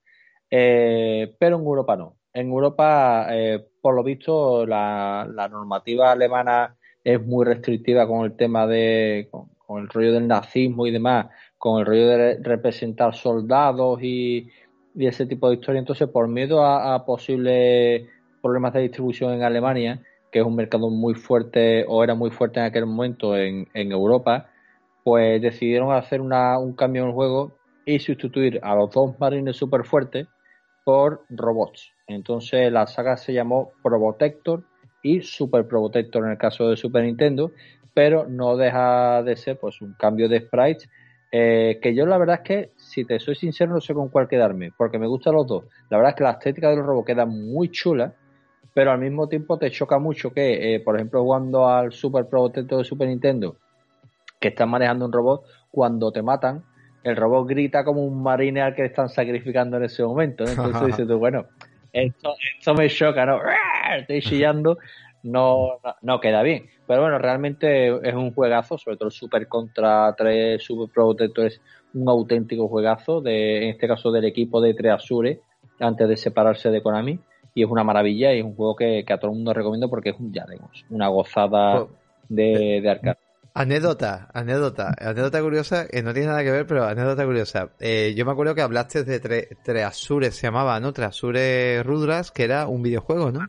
eh, pero en Europa no. En Europa, eh, por lo visto, la, normativa alemana es muy restrictiva con el tema de, con el rollo del nazismo y demás, con el rollo de representar soldados y, y ese tipo de historia. Entonces, por miedo a, posibles problemas de distribución en Alemania, que es un mercado muy fuerte o era muy fuerte en aquel momento en, Europa, pues decidieron hacer una, un cambio en el juego y sustituir a los dos marines super fuertes por robots. Entonces la saga se llamó Probotector y Super Probotector en el caso de Super Nintendo, pero no deja de ser pues un cambio de sprites eh, que yo la verdad es que, si te soy sincero, no sé con cuál quedarme, porque me gustan los dos. La verdad es que la estética de los robots queda muy chula, pero al mismo tiempo te choca mucho que, eh, por ejemplo, jugando al Super Protector de Super Nintendo, que estás manejando un robot, cuando te matan, el robot grita como un marine al que están sacrificando en ese momento. Entonces dices tú, bueno, esto, esto me choca, ¿no? Estoy chillando no, no, queda bien. Pero bueno, realmente es un juegazo, sobre todo el Super Contra 3 Super Protector es un auténtico juegazo, de, en este caso del equipo de Treasure, antes de separarse de Konami. Y es una maravilla y es un juego que, a todo el mundo recomiendo porque es, ya digamos, una gozada oh, de, de arcade. Anécdota, anécdota, anécdota curiosa, que no tiene nada que ver, pero anécdota curiosa. Eh, yo me acuerdo que hablaste de Treasure, se llamaba, ¿no? Treasure Rudras, que era un videojuego, ¿no?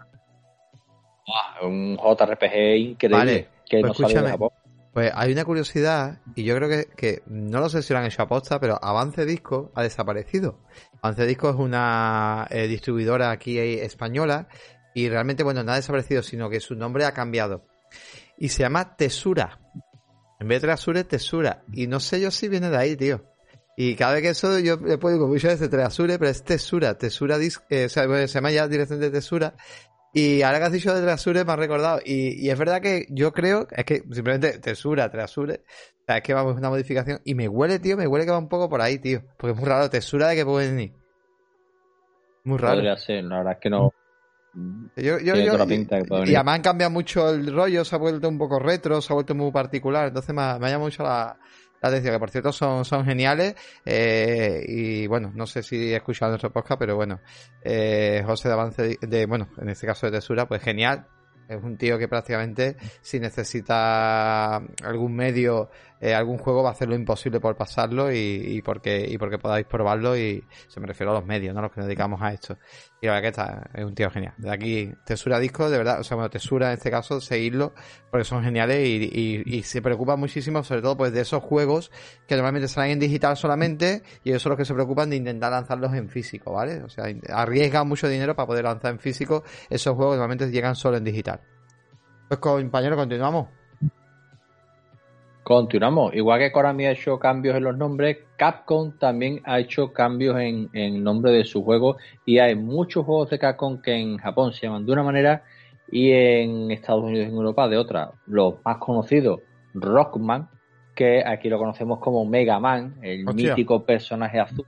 un JRPG increíble que pues no Japón. Pues hay una curiosidad, y yo creo que, no lo sé si lo han hecho a posta, pero Avance Disco ha desaparecido. Avance Disco es una eh, distribuidora aquí española, y realmente, bueno, no ha desaparecido, sino que su nombre ha cambiado. Y se llama Tesura. En vez de Treasure, Tesura. Y no sé yo si viene de ahí, tío. Y cada vez que eso yo le puedo mucho de Treasure, pero es Tesura. Tesura Disc, eh, se llama ya directamente Tesura. Y ahora que has dicho de Trasure me ha recordado. Y, es verdad que yo creo, es que simplemente Tesura, Trasure, o sea, es que vamos a una modificación. Y me huele, tío, me huele que va un poco por ahí, tío. Porque es muy raro, Tesura de que puede venir. Muy raro. Podría ser, la verdad es que no. Yo, yo, yo, y, además han cambiado mucho el rollo, se ha vuelto un poco retro, se ha vuelto muy particular. Entonces me ha, me ha llamado mucho la, la atención, que por cierto son, son geniales. Eh, y bueno, no sé si he escuchado nuestro podcast, pero bueno, eh, José de Avance, de, bueno, en este caso de Tesura, pues genial. Es un tío que prácticamente, si necesita algún medio, eh, algún juego, va a hacer lo imposible por pasarlo y, porque, y porque podáis probarlo. Y se me refiero a los medios, ¿no? Los que nos dedicamos a esto. Y la verdad que está, es un tío genial. De aquí, Tesura Disco, de verdad, o sea, bueno, Tesura en este caso, seguirlo, porque son geniales y, y, se preocupa muchísimo, sobre todo, pues de esos juegos que normalmente salen en digital solamente y ellos son los que se preocupan de intentar lanzarlos en físico, ¿vale? O sea, arriesgan mucho dinero para poder lanzar en físico esos juegos que normalmente llegan solo en digital. Pues compañero, continuamos. Continuamos. Igual que Konami ha hecho cambios en los nombres, Capcom también ha hecho cambios en, el nombre de su juego y hay muchos juegos de Capcom que en Japón se llaman de una manera y en Estados Unidos y en Europa de otra. Los más conocidos, Rockman, que aquí lo conocemos como Mega Man, el mítico personaje azul,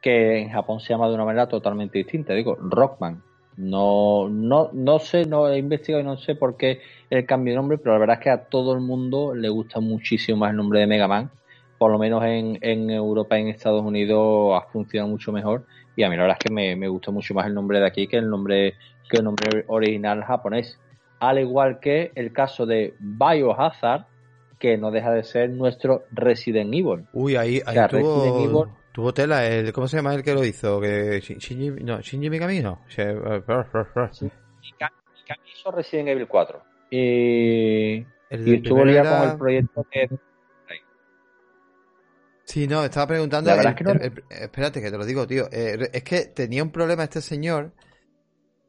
que en Japón se llama de una manera totalmente distinta. Digo, Rockman. No, no, no sé, no he investigado y no sé por qué el cambio de nombre, pero la verdad es que a todo el mundo le gusta muchísimo más el nombre de Mega Man. Por lo menos en, en Europa y en Estados Unidos ha funcionado mucho mejor. Y a mí la verdad es que me, me gustó mucho más el nombre de aquí que el nombre que el nombre original japonés. Al igual que el caso de Biohazard que no deja de ser nuestro Resident Evil. Uy, ahí, ahí O sea, tuvo, Resident Evil- tuvo tela. El, ¿Cómo se llama el que lo hizo? Que Shin- Shinji, no, Shinji Mikami no. She- Mikami Mikami hizo Resident Evil 4 y, El y estuvo liado con el proyecto de Sí, no, estaba preguntando. La verdad el- es que no- el- espérate, que te lo digo, tío. Eh, es que tenía un problema este señor.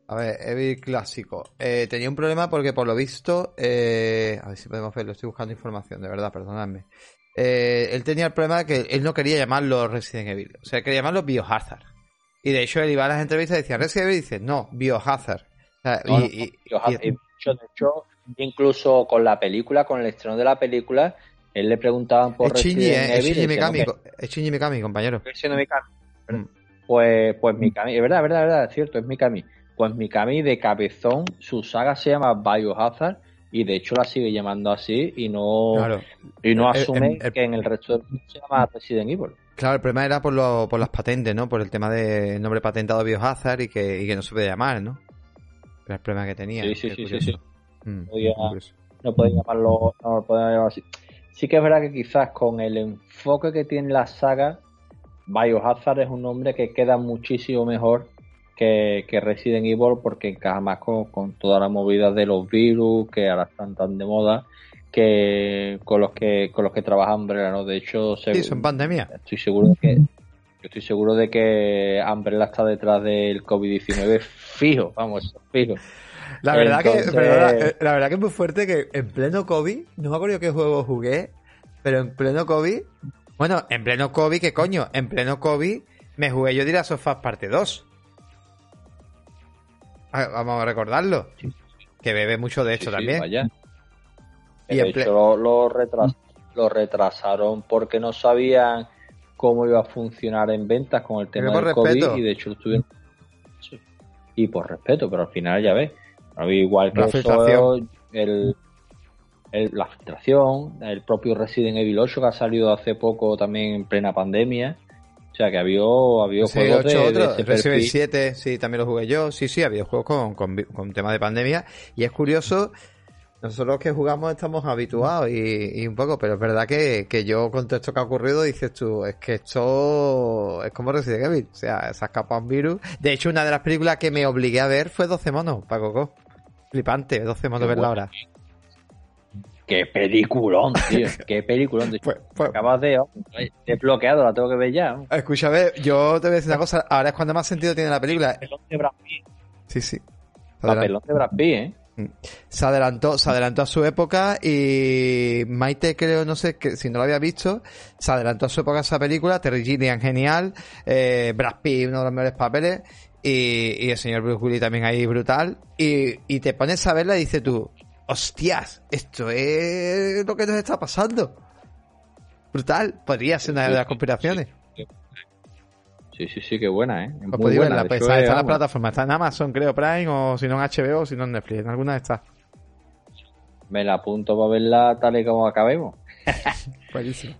A ver, Evil clásico. Eh, tenía un problema porque por lo visto. eh, a ver si podemos verlo, estoy buscando información, de verdad, perdonadme. Eh, él tenía el problema de que él no quería llamarlo Resident Evil. O sea, quería llamarlo Biohazard. Y de hecho, él iba a las entrevistas y decía Resident Evil y dice, no, Biohazard. O sea, No, no, y- y- Biohazard. y- Y de hecho, de hecho, incluso con la película, con el estreno de la película, él le preguntaban por es Shinji, Resident eh, es Evil y Shinji decía, Mikami, "No, es Shinji Mikami, compañero. que- siendo Mikami". Mm. Pues, pues Mikami, es verdad, es verdad, es verdad, es cierto, es Mikami. Pues Mikami de cabezón, su saga se llama Biohazard y de hecho la sigue llamando así y no, Claro. y no El- el- asume el- que en el resto del mundo se llama Resident Evil. Claro, el problema era por, lo- por las patentes, ¿no? Por el tema del nombre patentado Biohazard y que, y que no se podía llamar, ¿no? Era el problema que tenía. Sí, sí, sí, sí, curioso. Mm, Podía- no podéis llamarlo, no lo podéis llamar así. Sí que es verdad que quizás con el enfoque que tiene la saga, Biohazard es un nombre que queda muchísimo mejor que, que Resident Evil porque encaja más con, con toda la movida de los virus que ahora están tan de moda que con los que con los que trabaja Umbrella, ¿no? De hecho, se- Sí, son pandemia. estoy seguro de que yo estoy seguro de que Umbrella está detrás del COVID-19 fijo, vamos, fijo. La verdad, Entonces- que, eh, la verdad que es muy fuerte que en pleno COVID, no me acuerdo qué juego jugué, pero en pleno COVID, bueno, en pleno COVID, ¿qué coño? En pleno COVID me jugué yo Dirás of Us parte 2. Ah, Vamos a recordarlo. Que bebe mucho de esto Sí, sí, también. vaya. Y de hecho, lo, lo retras- lo retrasaron porque no sabían cómo iba a funcionar en ventas con el tema del respeto. COVID y de hecho lo estuvieron... Sí. Y por respeto, pero al final ya ves. Igual que La eso, filtración. el, el- la filtración, el propio Resident Evil 8 que ha salido hace poco también en plena pandemia. O sea que había, había Sí, juegos de, ocho de otros. ese Resident Evil perfil. 7, sí, también lo jugué yo. Sí, sí, había juegos con, con, con tema de pandemia. Y es curioso, nosotros que jugamos estamos habituados y, y un poco, pero es verdad que, que yo con todo esto que ha ocurrido dices tú, es que esto es como Resident Evil. O sea, se ha escapado un virus. De hecho, una de las películas que me obligué a ver fue 12 monos, para Coco. Flipante, 12 monos verla ahora. Qué peliculón, tío. Qué peliculón. Fue- fue- acabas de desbloqueado, la tengo que ver ya. Escúchame, yo te voy a decir una cosa, ahora es cuando más sentido tiene la película. Papelón de Brad Pitt. Sí, sí. Adelante. Papelón de Brad Pitt, ¿eh? se adelantó, se adelantó a su época y Maite creo, no sé, que si no lo había visto, se adelantó a su época esa película, Terry Gilliam genial, eh, Brad Pitt uno de los mejores papeles y, y el señor Bruce Willis también ahí brutal y, y te pones a verla y dices tú, hostias, esto es lo que nos está pasando. Brutal, podría ser una de las conspiraciones. Sí, sí, sí, qué buena, ¿eh? Muy buena. de está, es, está en la plataforma, está en Amazon creo Prime o si no en HBO o si no en Netflix, en alguna está. Me la apunto para verla tal y como acabemos. Buenísimo.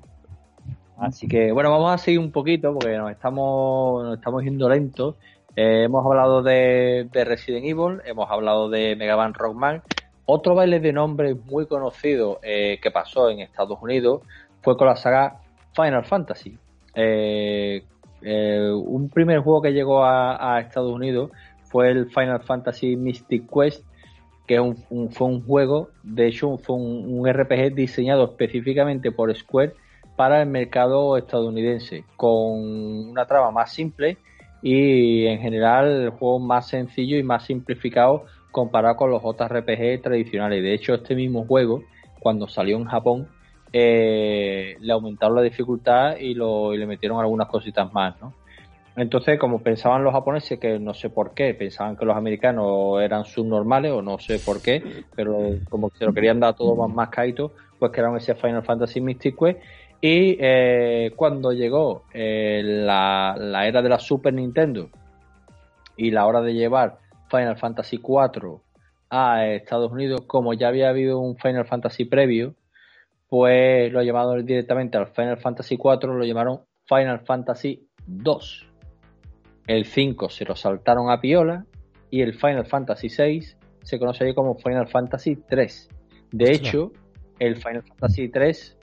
Así que, bueno, vamos a seguir un poquito porque nos estamos, nos estamos yendo lentos. Eh, hemos hablado de, de Resident Evil, hemos hablado de Mega Man Rockman. Otro baile de nombre muy conocido eh, que pasó en Estados Unidos fue con la saga Final Fantasy. Eh, eh, un primer juego que llegó a, Estados Unidos fue el Final Fantasy Mystic Quest, que fue un juego, de hecho fue un, un RPG diseñado específicamente por Square para el mercado estadounidense, con una trama más simple y en general el juego más sencillo y más simplificado comparado con los JRPG tradicionales. De hecho, este mismo juego, cuando salió en Japón, eh, le aumentaron la dificultad y, le metieron algunas cositas más, ¿no? Entonces, como pensaban los japoneses, que no sé por qué, pensaban que los americanos eran subnormales o no sé por qué, pero como se lo querían dar todo más mascadito, pues crearon ese Final Fantasy Mystic Quest. Y eh, cuando llegó eh, la era de la Super Nintendo y la hora de llevar Final Fantasy IV a Estados Unidos, como ya había habido un Final Fantasy previo, pues lo llamaron directamente al Final Fantasy 4, lo llamaron Final Fantasy 2. El 5 se lo saltaron a Piola y el Final Fantasy 6 se conoce como Final Fantasy 3. De hecho, el Final Fantasy 3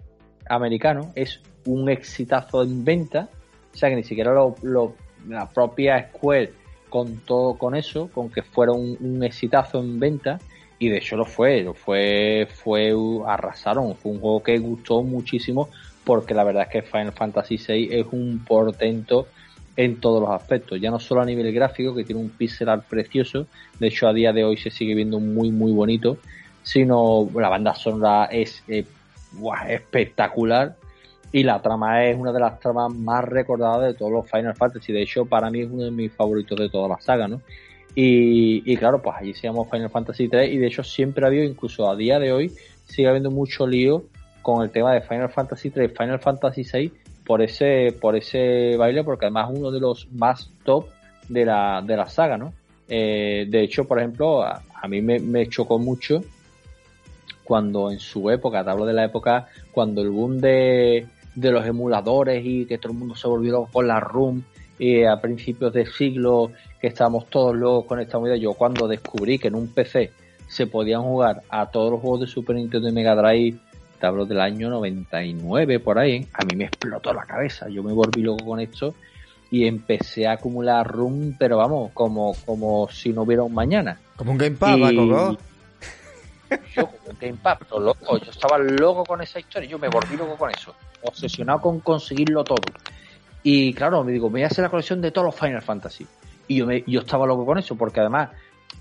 americano es un exitazo en venta, o sea que ni siquiera lo, la propia Square contó con eso, con que fuera un, exitazo en venta, y de hecho lo fue, lo fue, fue, arrasaron, fue un juego que gustó muchísimo, porque la verdad es que Final Fantasy VI es un portento en todos los aspectos, ya no solo a nivel gráfico, que tiene un pixel art precioso, de hecho a día de hoy se sigue viendo muy muy bonito, sino la banda sonora es eh, espectacular y la trama es una de las tramas más recordadas de todos los Final Fantasy, de hecho para mí es uno de mis favoritos de toda la saga, ¿no? Y, claro, pues allí se llama Final Fantasy 3 y de hecho siempre ha habido, incluso a día de hoy, sigue habiendo mucho lío con el tema de Final Fantasy 3 Final Fantasy 6 por ese, por ese baile, porque además es uno de los más top de la, de la saga, ¿no? Eh, de hecho, por ejemplo, a, mí me, chocó mucho cuando en su época, te hablo de la época cuando el boom de, de los emuladores y que todo el mundo se volvió con la ROOM y a principios del siglo que estábamos todos locos con esta unidad, yo cuando descubrí que en un PC se podían jugar a todos los juegos de Super Nintendo y Mega Drive te hablo del año 99 por ahí, a mí me explotó la cabeza, yo me volví loco con esto y empecé a acumular room, pero vamos, como, como si no hubiera un mañana. Como un gamepad, y... Yo como un gamepad, loco, yo estaba loco con esa historia, yo me volví loco con eso, obsesionado con conseguirlo todo. Y claro, me digo, me voy a hacer la colección de todos los Final Fantasy. Y yo, me, yo estaba loco con eso, porque además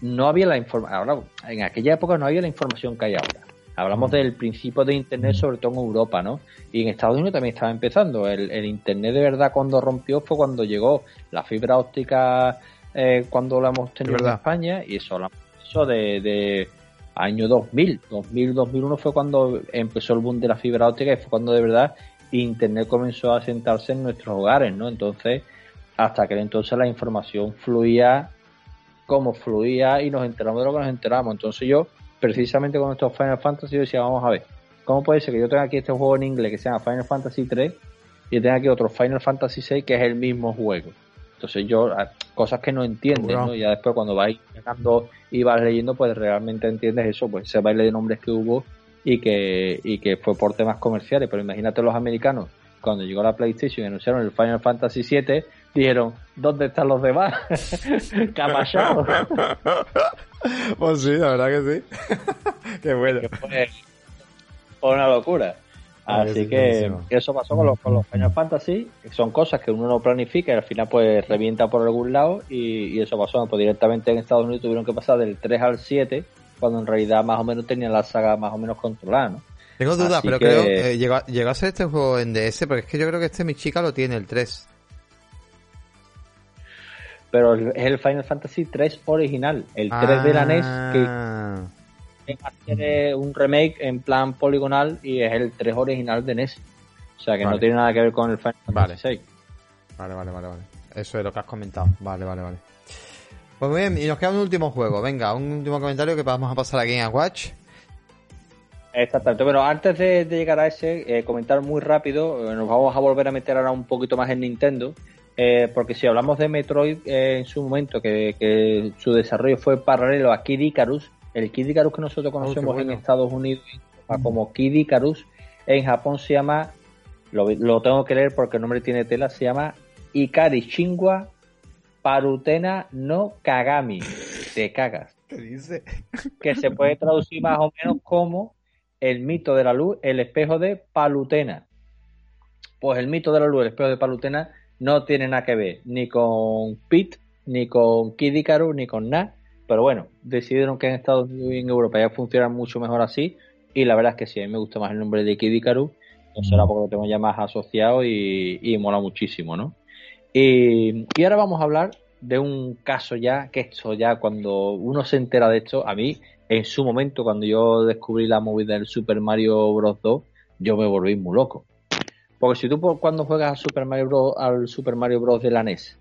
no había la información, en aquella época no había la información que hay ahora. Hablamos del principio de Internet, sobre todo en Europa, ¿no? Y en Estados Unidos también estaba empezando. El, Internet de verdad cuando rompió fue cuando llegó la fibra óptica, eh, cuando la hemos tenido en España, y eso eso de, de año 2000. 2000, 2001 fue cuando empezó el boom de la fibra óptica y fue cuando de verdad Internet comenzó a sentarse en nuestros hogares, ¿no? Entonces, hasta aquel entonces la información fluía como fluía y nos enteramos de lo que nos enteramos. Entonces yo precisamente con estos Final Fantasy, decía, vamos a ver, ¿cómo puede ser que yo tenga aquí este juego en inglés que se llama Final Fantasy 3 y tenga aquí otro Final Fantasy 6 que es el mismo juego? Entonces yo, cosas que no entiendes, ¿no? Ya después cuando vais llegando y vas leyendo, pues realmente entiendes eso, pues ese baile de nombres que hubo y que, y que fue por temas comerciales. Pero imagínate los americanos, cuando llegó la PlayStation y anunciaron el Final Fantasy 7, dijeron, ¿dónde están los demás? ¿Qué ha pasado? Pues sí, la verdad que sí. Qué bueno. fue, una locura. Así que eso pasó con los, con los Final Fantasy. Son cosas que uno no planifica y al final pues revienta por algún lado. Y, eso pasó. Pues directamente en Estados Unidos tuvieron que pasar del 3 al 7, cuando en realidad más o menos tenían la saga más o menos controlada, ¿no? Tengo dudas, pero creo que eh, llegó, llegó, a ser este juego en DS, porque es que yo creo que este mi chica lo tiene, el 3 pero es el Final Fantasy 3 original, el 3 de la NES, que tiene un remake en plan poligonal y es el 3 original de NES. O sea que no tiene nada que ver con el Final Fantasy 6. Vale, vale, vale, vale. Eso es lo que has comentado. Vale, vale, vale. Pues muy bien, y nos queda un último juego. Venga, un último comentario que vamos a pasar aquí en Watch. Exactamente. Bueno, antes de, llegar a ese, eh, comentar muy rápido, eh, nos vamos a volver a meter ahora un poquito más en Nintendo. Eh, porque si hablamos de Metroid en su momento, que, su desarrollo fue paralelo a Kid Icarus, el Kid Icarus que nosotros oh, conocemos en Estados Unidos como Kid Icarus, en Japón se llama, lo, tengo que leer porque el nombre tiene tela, se llama Ikari Shingwa Parutena no Kagami. Te cagas. ¿Qué dice? Que se puede traducir más o menos como el mito de la luz, el espejo de Palutena. Pues el mito de la luz, el espejo de Palutena no tiene nada que ver ni con Pete, ni con Kid Icarus, ni con nada. Pero bueno, decidieron que en Estados Unidos y en Europa ya funcionan mucho mejor así. Y la verdad es que sí, a mí me gusta más el nombre de Kid Icarus. No será porque lo tengo ya más asociado y, mola muchísimo, ¿no? Y, y, ahora vamos a hablar de un caso ya, que esto ya cuando uno se entera de esto, a mí en su momento cuando yo descubrí la movida del Super Mario Bros. 2, yo me volví muy loco. Porque si tú cuando juegas al Super Mario Bros, al Super Mario Bros de la NES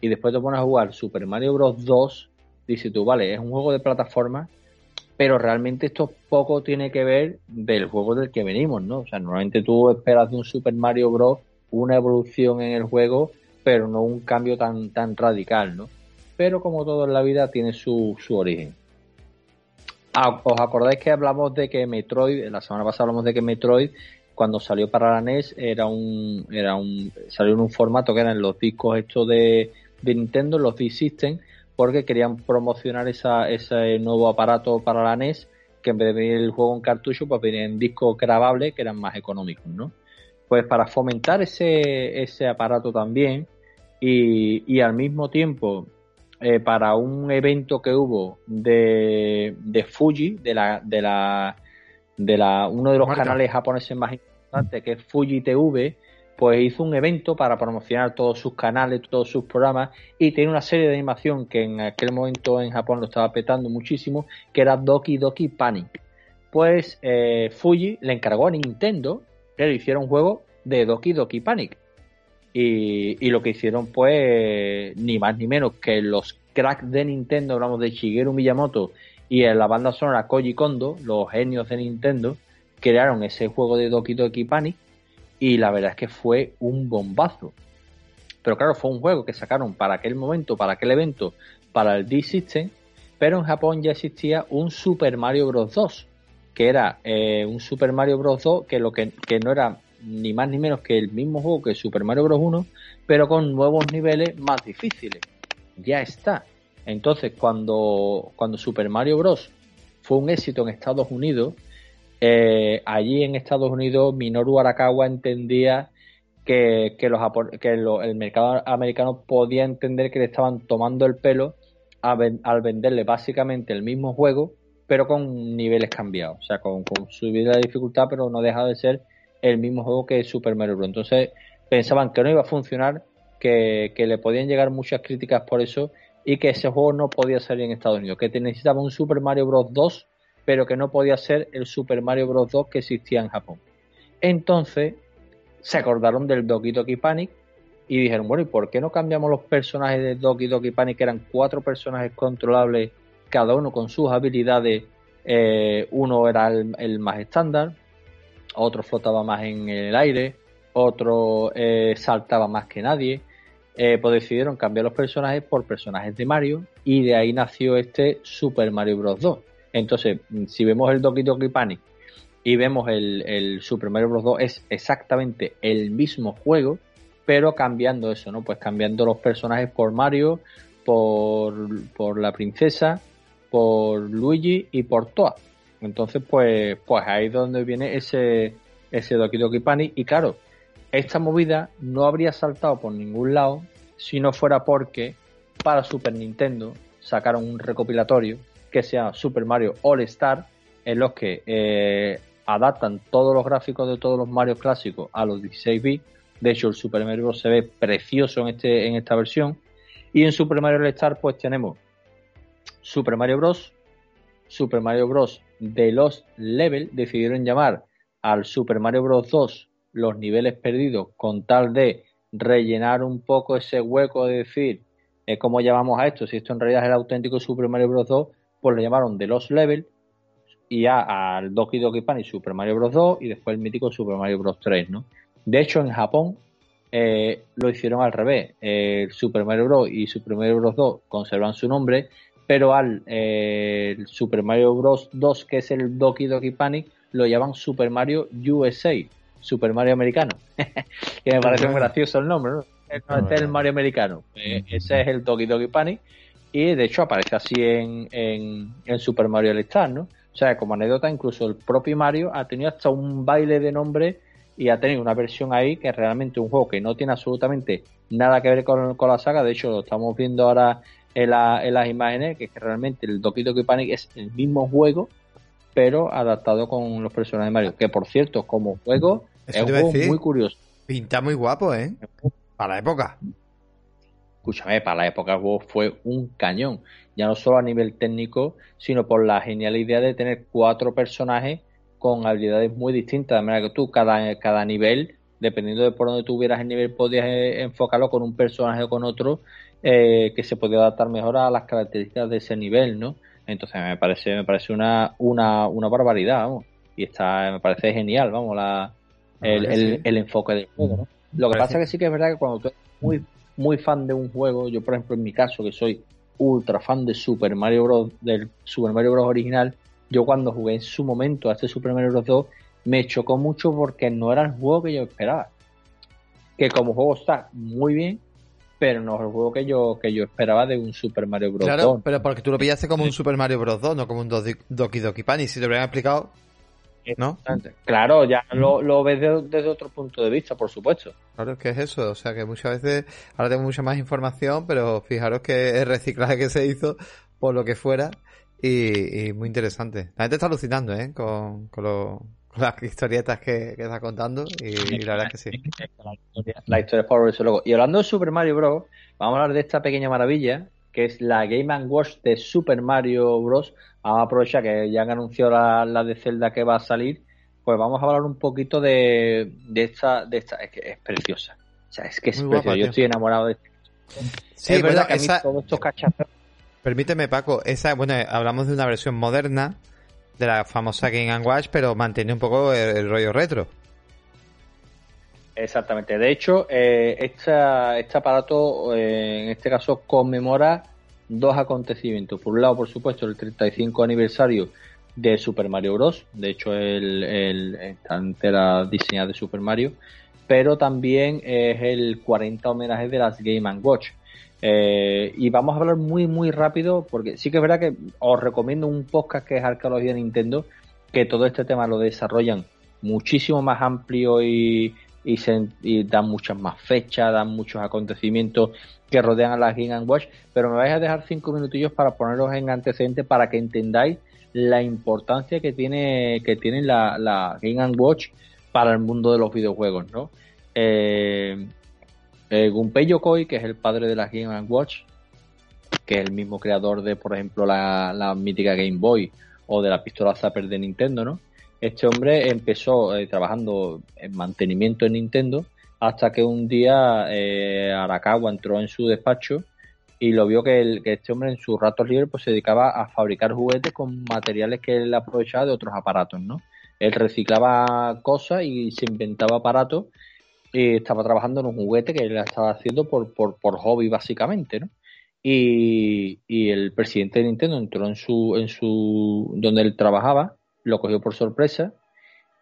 y después te pones a jugar Super Mario Bros 2, dices tú, vale, es un juego de plataforma, pero realmente esto poco tiene que ver del juego del que venimos, ¿no? O sea, normalmente tú esperas de un Super Mario Bros. una evolución en el juego, pero no un cambio tan, tan radical, ¿no? Pero como todo en la vida tiene su, su origen. ¿Os acordáis que hablamos de que Metroid, la semana pasada hablamos de que Metroid, cuando salió para la NES, era un, era un, salió en un formato que eran los discos estos de, de Nintendo, los D-System, porque querían promocionar esa, ese nuevo aparato para la NES, que en vez de venir el juego en cartucho, pues venía en discos grabables que eran más económicos, ¿no? Pues para fomentar ese, ese aparato también, y, y al mismo tiempo eh, para un evento que hubo de, de Fuji, de la, de la, de la, uno de los canales japoneses más importantes, que es Fuji TV, pues hizo un evento para promocionar todos sus canales, todos sus programas y tiene una serie de animación que en aquel momento en Japón lo estaba petando muchísimo, que era Doki Doki Panic. Pues eh, Fuji le encargó a Nintendo que le hiciera un juego de Doki Doki Panic. Y, lo que hicieron, pues, ni más ni menos que los cracks de Nintendo, hablamos de Shigeru Miyamoto y en la banda sonora Koji Kondo, los genios de Nintendo, crearon ese juego de Doki Doki Panic y la verdad es que fue un bombazo. Pero claro, fue un juego que sacaron para aquel momento, para aquel evento, para el D-System, pero en Japón ya existía un Super Mario Bros. 2, que era eh, un Super Mario Bros. 2 que, lo que, que no era ni más ni menos que el mismo juego que Super Mario Bros. 1, pero con nuevos niveles más difíciles. Ya está. Entonces, cuando, cuando Super Mario Bros. fue un éxito en Estados Unidos, eh, allí en Estados Unidos Minoru Arakawa entendía que, que, los, que el mercado americano podía entender que le estaban tomando el pelo al venderle básicamente el mismo juego, pero con niveles cambiados, o sea, con, con subida de dificultad, pero no deja de ser el mismo juego que Super Mario Bros. Entonces pensaban que no iba a funcionar, que, le podían llegar muchas críticas por eso y que ese juego no podía salir en Estados Unidos, que necesitaba un Super Mario Bros. 2, pero que no podía ser el Super Mario Bros. 2 que existía en Japón. Entonces se acordaron del Doki Doki Panic y dijeron, bueno, ¿y por qué no cambiamos los personajes de Doki Doki Panic, que eran cuatro personajes controlables, cada uno con sus habilidades? Eh, uno era el más estándar, otro flotaba más en el aire, otro eh, saltaba más que nadie. Eh, pues decidieron cambiar los personajes por personajes de Mario y de ahí nació este Super Mario Bros. 2. Entonces, si vemos el Doki Doki Panic y vemos el, Super Mario Bros. 2, es exactamente el mismo juego, pero cambiando eso, ¿no? Pues cambiando los personajes por Mario, por, por la princesa, por Luigi y por Toa. Entonces, pues, pues ahí es donde viene ese, ese Doki Doki Panic. Y claro, esta movida no habría saltado por ningún lado si no fuera porque para Super Nintendo sacaron un recopilatorio que sea Super Mario All Star, en los que eh, adaptan todos los gráficos de todos los Mario clásicos a los 16 bits. De hecho, el Super Mario Bros. se ve precioso en, este, en esta versión. Y en Super Mario All Star, pues tenemos Super Mario Bros., Super Mario Bros. de los Level decidieron llamar al Super Mario Bros. 2 los niveles perdidos con tal de rellenar un poco ese hueco de decir eh, cómo llamamos a esto, si esto en realidad es el auténtico Super Mario Bros. 2, pues le llamaron de los Level y ya al Doki Doki Panic Super Mario Bros. 2 y después el mítico Super Mario Bros. 3, ¿no? De hecho, en Japón eh, lo hicieron al revés. el Super Mario Bros. y Super Mario Bros. 2 conservan su nombre pero al eh, Super Mario Bros. 2, que es el Doki Doki Panic, lo llaman Super Mario USA, Super Mario Americano. que me parece muy gracioso el nombre, ¿no? Este es el Mario Americano. Eh, ese es el Doki Doki Panic. Y de hecho aparece así en, en, Super Mario All Star, ¿no? O sea, como anécdota, incluso el propio Mario ha tenido hasta un baile de nombre y ha tenido una versión ahí que es realmente un juego que no tiene absolutamente nada que ver con, con la saga. De hecho, lo estamos viendo ahora en, las imágenes, que, realmente el Doki Doki Panic es el mismo juego, pero adaptado con los personajes de Mario. Que por cierto, como juego, es un juego muy curioso. Pinta muy guapo, ¿eh? Para la época. Escúchame, para la época juego fue un cañón. Ya no solo a nivel técnico, sino por la genial idea de tener cuatro personajes con habilidades muy distintas. De manera que tú, cada, cada nivel, dependiendo de por dónde tuvieras el nivel, podías eh, enfocarlo con un personaje o con otro eh, que se podía adaptar mejor a las características de ese nivel, ¿no? Entonces me parece, me parece una, una, una barbaridad, vamos. Y está, me parece genial, vamos, la, el, el, el, enfoque del juego, ¿no? Lo que pasa es que sí que es verdad que cuando tú eres muy, muy fan de un juego, yo por ejemplo en mi caso, que soy ultra fan de Super Mario Bros. del Super Mario Bros. original, yo cuando jugué en su momento a este Super Mario Bros. 2 me chocó mucho porque no era el juego que yo esperaba. Que como juego está muy bien, pero no es el juego que yo, que yo esperaba de un Super Mario Bros. Claro, 2. pero porque tú lo pillaste como un Super Mario Bros. 2, no como un Doki Doki Pan. Y si te lo hubieran explicado, ¿no? Claro, ya lo, lo ves desde otro punto de vista, por supuesto. Claro, es que es eso. O sea, que muchas veces, ahora tengo mucha más información, pero fijaros que el reciclaje que se hizo, por lo que fuera, y, y muy interesante. La gente está alucinando, ¿eh? Con, con, lo, las historietas que, que está contando y, y, la verdad es que sí. La historia, es por eso luego. Y hablando de Super Mario Bros., vamos a hablar de esta pequeña maravilla que es la Game Watch de Super Mario Bros. Vamos a aprovechar que ya han anunciado la, la, de Zelda que va a salir, pues vamos a hablar un poquito de, de esta, de esta, es que es preciosa. O sea, es que es preciosa. Yo estoy enamorado de Sí, es verdad que esa... a mí todos estos cachazos. Permíteme, Paco, esa, bueno, hablamos de una versión moderna de la famosa Game Watch, pero mantiene un poco el, el rollo retro. Exactamente. De hecho, eh, esta, este aparato, eh, en este caso, conmemora dos acontecimientos. Por un lado, por supuesto, el 35 aniversario de Super Mario Bros. De hecho, el, el, está entera diseñada de Super Mario. Pero también es el 40 homenaje de las Game Watch. Eh, y vamos a hablar muy, muy rápido, porque sí que es verdad que os recomiendo un podcast que es Arqueología de Nintendo, que todo este tema lo desarrollan muchísimo más amplio y, y, dan muchas más fechas, dan muchos acontecimientos que rodean a la Game Watch, pero me vais a dejar cinco minutillos para poneros en antecedentes para que entendáis la importancia que tiene que tiene la, la Game Watch para el mundo de los videojuegos, ¿no? Eh, eh, Gunpei Yokoi, que es el padre de la Game Watch, que es el mismo creador de, por ejemplo, la, la mítica Game Boy o de la pistola Zapper de Nintendo, ¿no? Este hombre empezó eh, trabajando en mantenimiento en Nintendo hasta que un día eh, Arakawa entró en su despacho y lo vio que, el, este hombre en sus ratos libres pues se dedicaba a fabricar juguetes con materiales que él aprovechaba de otros aparatos, ¿no? Él reciclaba cosas y se inventaba aparatos y estaba trabajando en un juguete que él estaba haciendo por, por, por hobby básicamente, ¿no? Y, y, el presidente de Nintendo entró en su, en su, donde él trabajaba lo cogió por sorpresa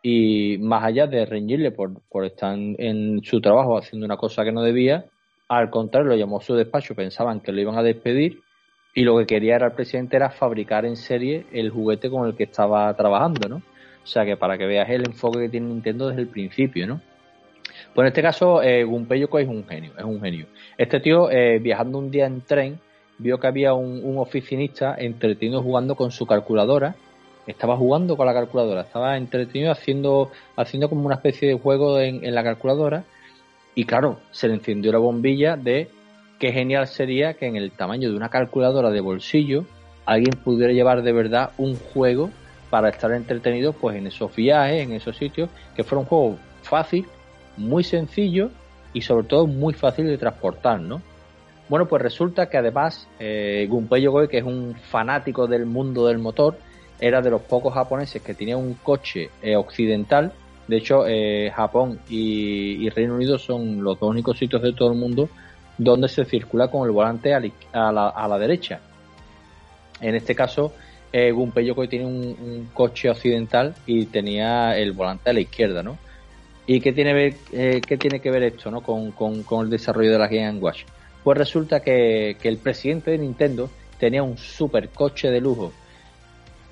y más allá de reñirle por, estar en su trabajo haciendo una cosa que no debía, al contrario lo llamó a su despacho, pensaban que lo iban a despedir y lo que quería era el presidente era fabricar en serie el juguete con el que estaba trabajando, ¿no? O sea que para que veas el enfoque que tiene Nintendo desde el principio, ¿no? Pues en este caso, eh, Gunpei Yokoi es un genio, es un genio. Este tío, eh, viajando un día en tren, vio que había un oficinista entretenido jugando con su calculadora estaba jugando con la calculadora, estaba entretenido haciendo, haciendo como una especie de juego en, la calculadora y claro, se le encendió la bombilla de qué genial sería que en el tamaño de una calculadora de bolsillo alguien pudiera llevar de verdad un juego para estar entretenido pues en esos viajes, en esos sitios, que fuera un juego fácil, muy sencillo y sobre todo muy fácil de transportar, ¿no? Bueno, pues resulta que además eh, Gunpei Yokoi, que es un fanático del mundo del motor, era de los pocos japoneses que tenía un coche eh, occidental. De hecho, eh, Japón y, Reino Unido son los dos únicos sitios de todo el mundo donde se circula con el volante a la, derecha. En este caso, eh, Gunpei Yokoi tiene un, coche occidental y tenía el volante a la izquierda, ¿no? ¿Y qué tiene, ver, eh, qué tiene que ver esto ¿no? con, el desarrollo de la Game Watch? Pues resulta que, que el presidente de Nintendo tenía un super coche de lujo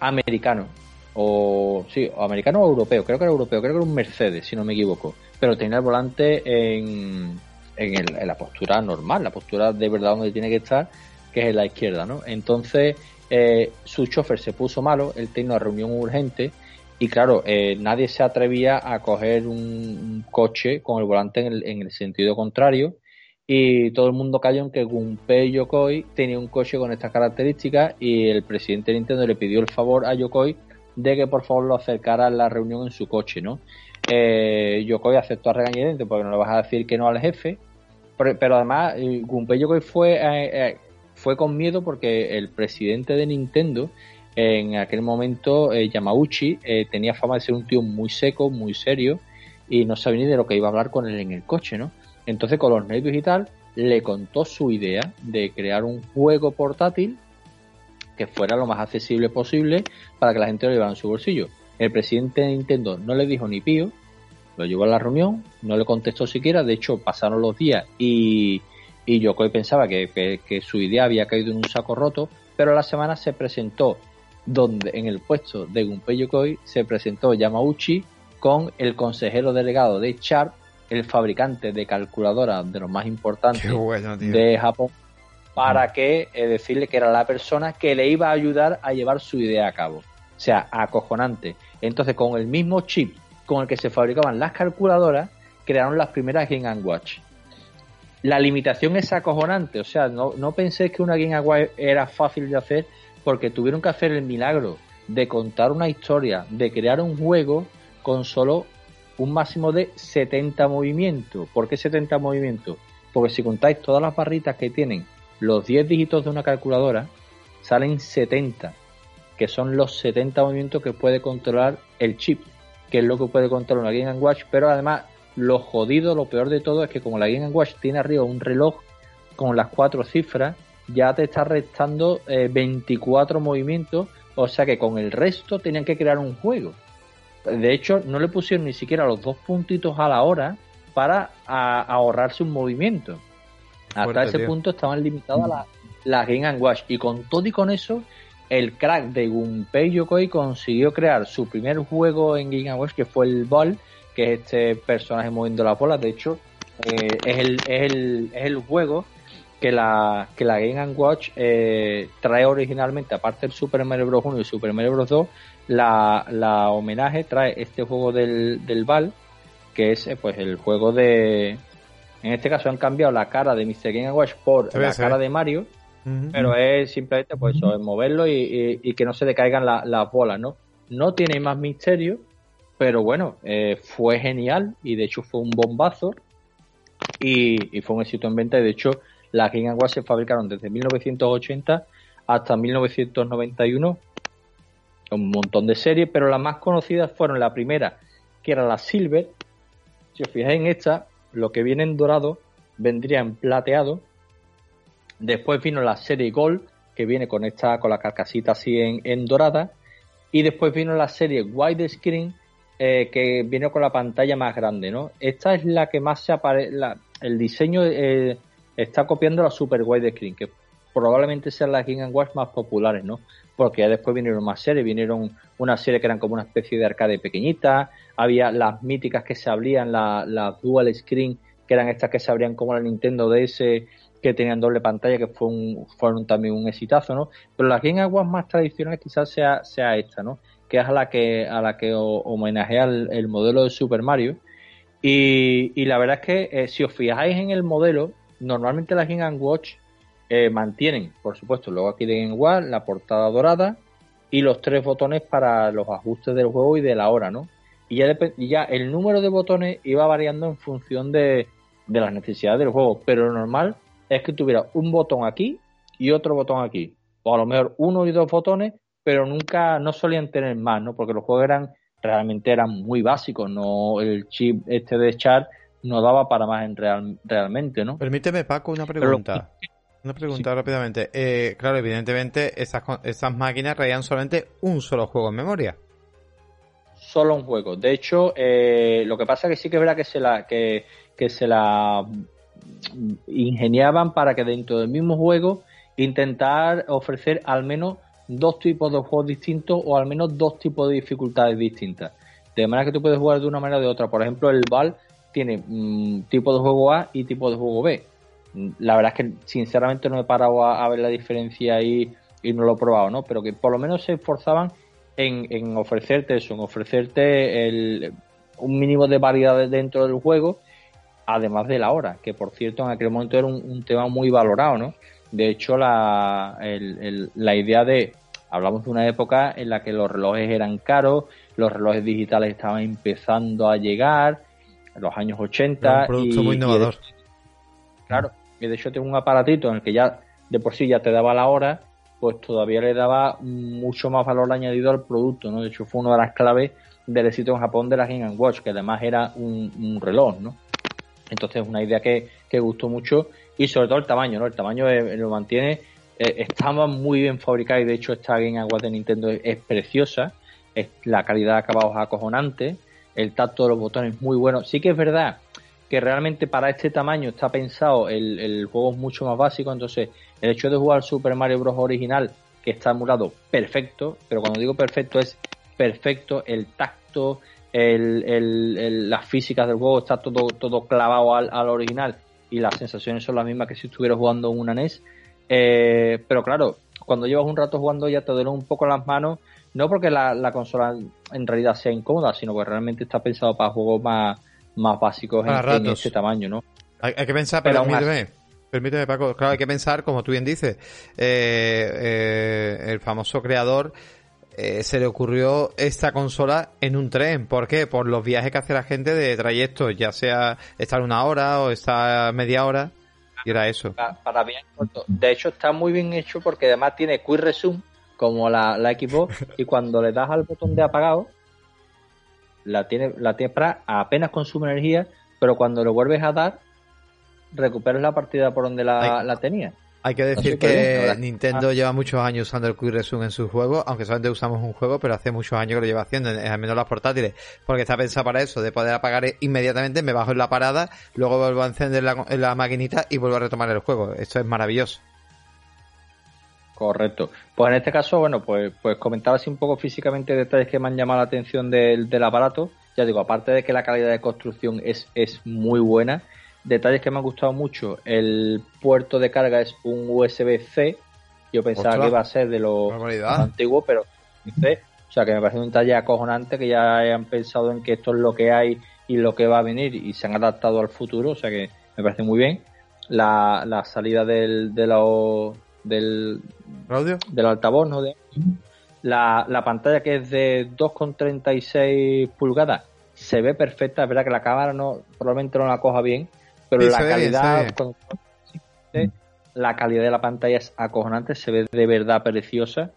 americano. O sí, o americano o europeo, creo que era europeo, creo que era un Mercedes, si no me equivoco. Pero tenía el volante en, en, la postura normal, la postura de verdad donde tiene que estar, que es en la izquierda, ¿no? Entonces, eh, su chofer se puso malo, él tenía una reunión urgente y claro, eh, nadie se atrevía a coger un, un, coche con el volante en el, en el sentido contrario y todo el mundo cayó en que Gunpei Yokoi tenía un coche con estas características y el presidente de Nintendo le pidió el favor a Yokoi de que por favor lo acercara a la reunión en su coche, ¿no? Eh, Yokoi aceptó a regañadientes porque no le vas a decir que no al jefe, pero, pero además Gunpei Yokoi fue, eh, eh, fue con miedo porque el presidente de Nintendo en aquel momento eh, Yamauchi eh, tenía fama de ser un tío muy seco, muy serio y no sabía ni de lo que iba a hablar con él en el coche, ¿no? Entonces con los y le contó su idea de crear un juego portátil que fuera lo más accesible posible para que la gente lo llevara en su bolsillo. El presidente de Nintendo no le dijo ni pío, lo llevó a la reunión, no le contestó siquiera, de hecho pasaron los días y, y Yokoi pensaba que, que, su idea había caído en un saco roto, pero a la semana se presentó donde en el puesto de Gunpei Yokoi se presentó Yamauchi con el consejero delegado de Sharp, el fabricante de calculadoras de los más importantes de Japón, para que eh, decirle que era la persona que le iba a ayudar a llevar su idea a cabo. O sea, acojonante. Entonces, con el mismo chip con el que se fabricaban las calculadoras, crearon las primeras Game Watch. La limitación es acojonante, o sea, no, no penséis que una Game Watch era fácil de hacer porque tuvieron que hacer el milagro de contar una historia, de crear un juego con solo un máximo de 70 movimientos. ¿Por qué 70 movimientos? Porque si contáis todas las barritas que tienen los 10 dígitos de una calculadora, salen 70, que son los 70 movimientos que puede controlar el chip que es lo que puede controlar una Game Watch, pero además lo jodido, lo peor de todo es que como la Game Watch tiene arriba un reloj con las cuatro cifras, ya te está restando 24 eh, movimientos, o sea que con el resto tenían que crear un juego. De hecho, no le pusieron ni siquiera los dos puntitos a la hora para ahorrarse un movimiento. Hasta ese punto estaban limitadas las la Game Watch. Y con todo y con eso, el crack de Gunpei Yokoi consiguió crear su primer juego en Game Watch, que fue el Ball, que es este personaje moviendo la bola. De hecho, eh, es, el, es, el, es el juego que la, que la Game Watch eh, trae originalmente, aparte del Super Mario Bros. 1 y Super Mario Bros. 2, la, la homenaje trae este juego del, del Ball, que es eh, pues el juego de... En este caso han cambiado la cara de Mr. Game Watch por la cara de Mario pero es simplemente pues eso, es moverlo y, que no se le caigan las bolas, ¿no? No tiene más misterio, pero bueno, eh, fue genial y de hecho fue un bombazo y, fue un éxito en venta y de hecho las Game Watch se fabricaron desde 1980 hasta 1991 un montón de series, pero las más conocidas fueron la primera, que era la Silver. Si os fijáis en esta, lo que viene en dorado vendría en plateado Después vino la serie Gold, que viene con esta, con la carcasita así en, dorada. Y después vino la serie Widescreen, eh, que viene con la pantalla más grande, ¿no? Esta es la que más se aparece, el diseño eh, está copiando la Super Widescreen, que probablemente sean las Game Watch más populares, ¿no? Porque ya después vinieron más series, vinieron una serie que eran como una especie de arcade pequeñita, había las míticas que se abrían, las la Dual Screen, que eran estas que se abrían como la Nintendo DS que tenían doble pantalla, que fue un, fueron también un exitazo, ¿no? Pero la Game Aguas más tradicionales quizás sea, sea esta, ¿no? Que es a la que, a la que homenajea el, modelo de Super Mario. Y, la verdad es que eh, si os fijáis en el modelo, normalmente las Game Watch eh, mantienen, por supuesto, luego aquí de Game Watch, la portada dorada y los tres botones para los ajustes del juego y de la hora, ¿no? Y ya, y ya el número de botones iba variando en función de, de las necesidades del juego, pero lo normal es que tuviera un botón aquí y otro botón aquí. O a lo mejor uno y dos botones, pero nunca, no solían tener más, ¿no? Porque los juegos eran, realmente eran muy básicos, no, el chip este de char no daba para más en real, realmente, ¿no? Permíteme, Paco, una pregunta. Una pregunta rápidamente. Eh, claro, evidentemente, esas, esas máquinas traían solamente un solo juego en memoria. Solo un juego. De hecho, eh, lo que pasa es que sí que es verdad que se la, que, que se la ingeniaban para que dentro del mismo juego intentar ofrecer al menos dos tipos de juegos distintos o al menos dos tipos de dificultades distintas. De manera que tú puedes jugar de una manera o de otra. Por ejemplo, el Val tiene mm, tipo de juego A y tipo de juego B. La verdad es que sinceramente no he parado a, ver la diferencia ahí y no lo he probado, ¿no? Pero que por lo menos se esforzaban en, ofrecerte eso, en ofrecerte un mínimo de variedad dentro del juego además de la hora, que por cierto en aquel momento era un, tema muy valorado, ¿no? De hecho, la, la idea de, hablamos de una época en la que los relojes eran caros, los relojes digitales estaban empezando a llegar, en los años 80. Un producto muy innovador. claro, y de hecho tengo un aparatito en el que ya de por sí ya te daba la hora, pues todavía le daba mucho más valor añadido al producto, ¿no? De hecho, fue una de las claves del éxito en Japón de la Game Watch, que además era un, reloj, ¿no? Entonces, una idea que, que, gustó mucho y sobre todo el tamaño, ¿no? El tamaño lo mantiene, eh, estaba muy bien fabricada y de hecho esta Game Watch de Nintendo es, preciosa, es, la calidad de acabados acojonante, el tacto de los botones es muy bueno. Sí que es verdad que realmente para este tamaño está pensado el, el juego es mucho más básico, entonces el hecho de jugar Super Mario Bros. original, que está emulado perfecto, pero cuando digo perfecto es perfecto, el tacto, el, las físicas del juego está todo, todo clavado al, original y las sensaciones son las mismas que si estuviera jugando una NES. Eh, pero claro, cuando llevas un rato jugando ya te duelen un poco las manos, no porque la, consola en realidad sea incómoda, sino que realmente está pensado para juegos más, más básicos en, este tamaño, ¿no? Hay, que pensar, pero permíteme, permíteme Paco, claro, hay que pensar, como tú bien dices, eh, eh, el famoso creador eh, se le ocurrió esta consola en un tren. ¿Por qué? Por los viajes que hace la gente de trayectos, ya sea estar una hora o estar media hora. Y era eso. Para, bien De hecho, está muy bien hecho porque además tiene Quick Resume, como la, la Xbox, y cuando le das al botón de apagado, la tiene, la tiene para apenas consume energía, pero cuando lo vuelves a dar, recuperas la partida por donde la, la tenías. Hay que decir que Nintendo ah. lleva muchos años usando el Quick Resume en sus juegos, aunque solamente usamos un juego, pero hace muchos años que lo lleva haciendo, al menos las portátiles, porque está pensado para eso, de poder apagar inmediatamente, me bajo en la parada, luego vuelvo a encender la, la maquinita y vuelvo a retomar el juego. Esto es maravilloso. Correcto. Pues en este caso, bueno, pues, pues comentaba así un poco físicamente detalles que me han llamado la atención del, del aparato. Ya digo, aparte de que la calidad de construcción es, es muy buena, detalles que me han gustado mucho. El puerto de carga es un USB-C. Yo pensaba que iba a ser de los antiguos, pero O sea, que me parece un detalle acojonante que ya hayan pensado en que esto es lo que hay y lo que va a venir y se han adaptado al futuro. O sea, que me parece muy bien. La, la salida del, de del, ¿Audio? del altavoz, ¿no? De, la, la pantalla que es de 2,36 pulgadas se ve perfecta. Es verdad que la cámara no probablemente no la coja bien, pero la calidad la calidad de la pantalla es acojonante, se ve de verdad preciosa.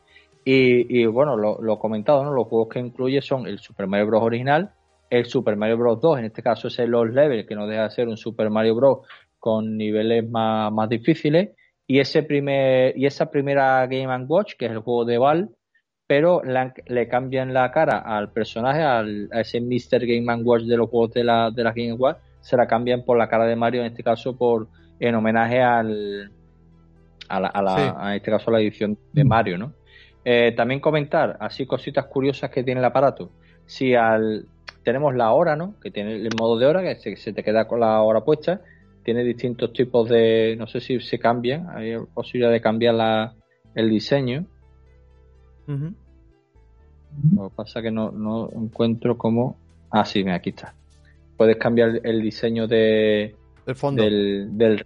Y, bueno, lo, lo, comentado, ¿no? Los juegos que incluye son el Super Mario Bros. original, el Super Mario Bros. 2, en este caso es el Lost Level, que no deja de ser un Super Mario Bros. con niveles más, más difíciles, y ese primer, y esa primera Game Watch, que es el juego de Val, pero le cambian la cara al personaje, al, a ese Mr. Game Watch de los juegos de la, de la Game Watch, se la cambian por la cara de Mario, en este caso por en homenaje al a, la, a, la, este caso a la edición de Mario, ¿no? Eh, también comentar así cositas curiosas que tiene el aparato. Si al tenemos la hora, ¿no? Que tiene el modo de hora que se, te queda con la hora puesta. Tiene distintos tipos de, no sé si se cambian, hay posibilidad de cambiar la, el diseño. Lo que pasa que no, no encuentro cómo. Ah, sí, aquí está puedes cambiar el diseño de, el fondo. Del,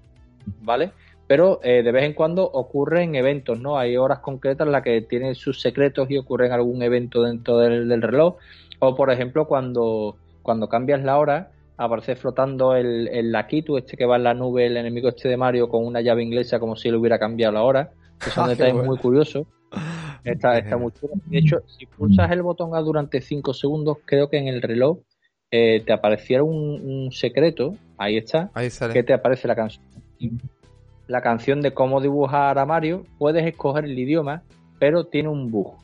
¿Vale? Pero eh, de vez en cuando ocurren eventos, ¿no? Hay horas concretas en las que tienen sus secretos y ocurren algún evento dentro del, reloj. O, por ejemplo, cuando, cuando cambias la hora, aparece flotando el, el Lakitu, este que va en la nube, el enemigo este de Mario, con una llave inglesa como si le hubiera cambiado la hora. Que son detalles muy curiosos. Está, está muy chulo. De hecho, si pulsas el botón A durante 5 segundos, creo que en el reloj eh, te apareciera un, secreto, ahí está, que te aparece la canción. La canción de cómo dibujar a Mario, puedes escoger el idioma, pero tiene un bug.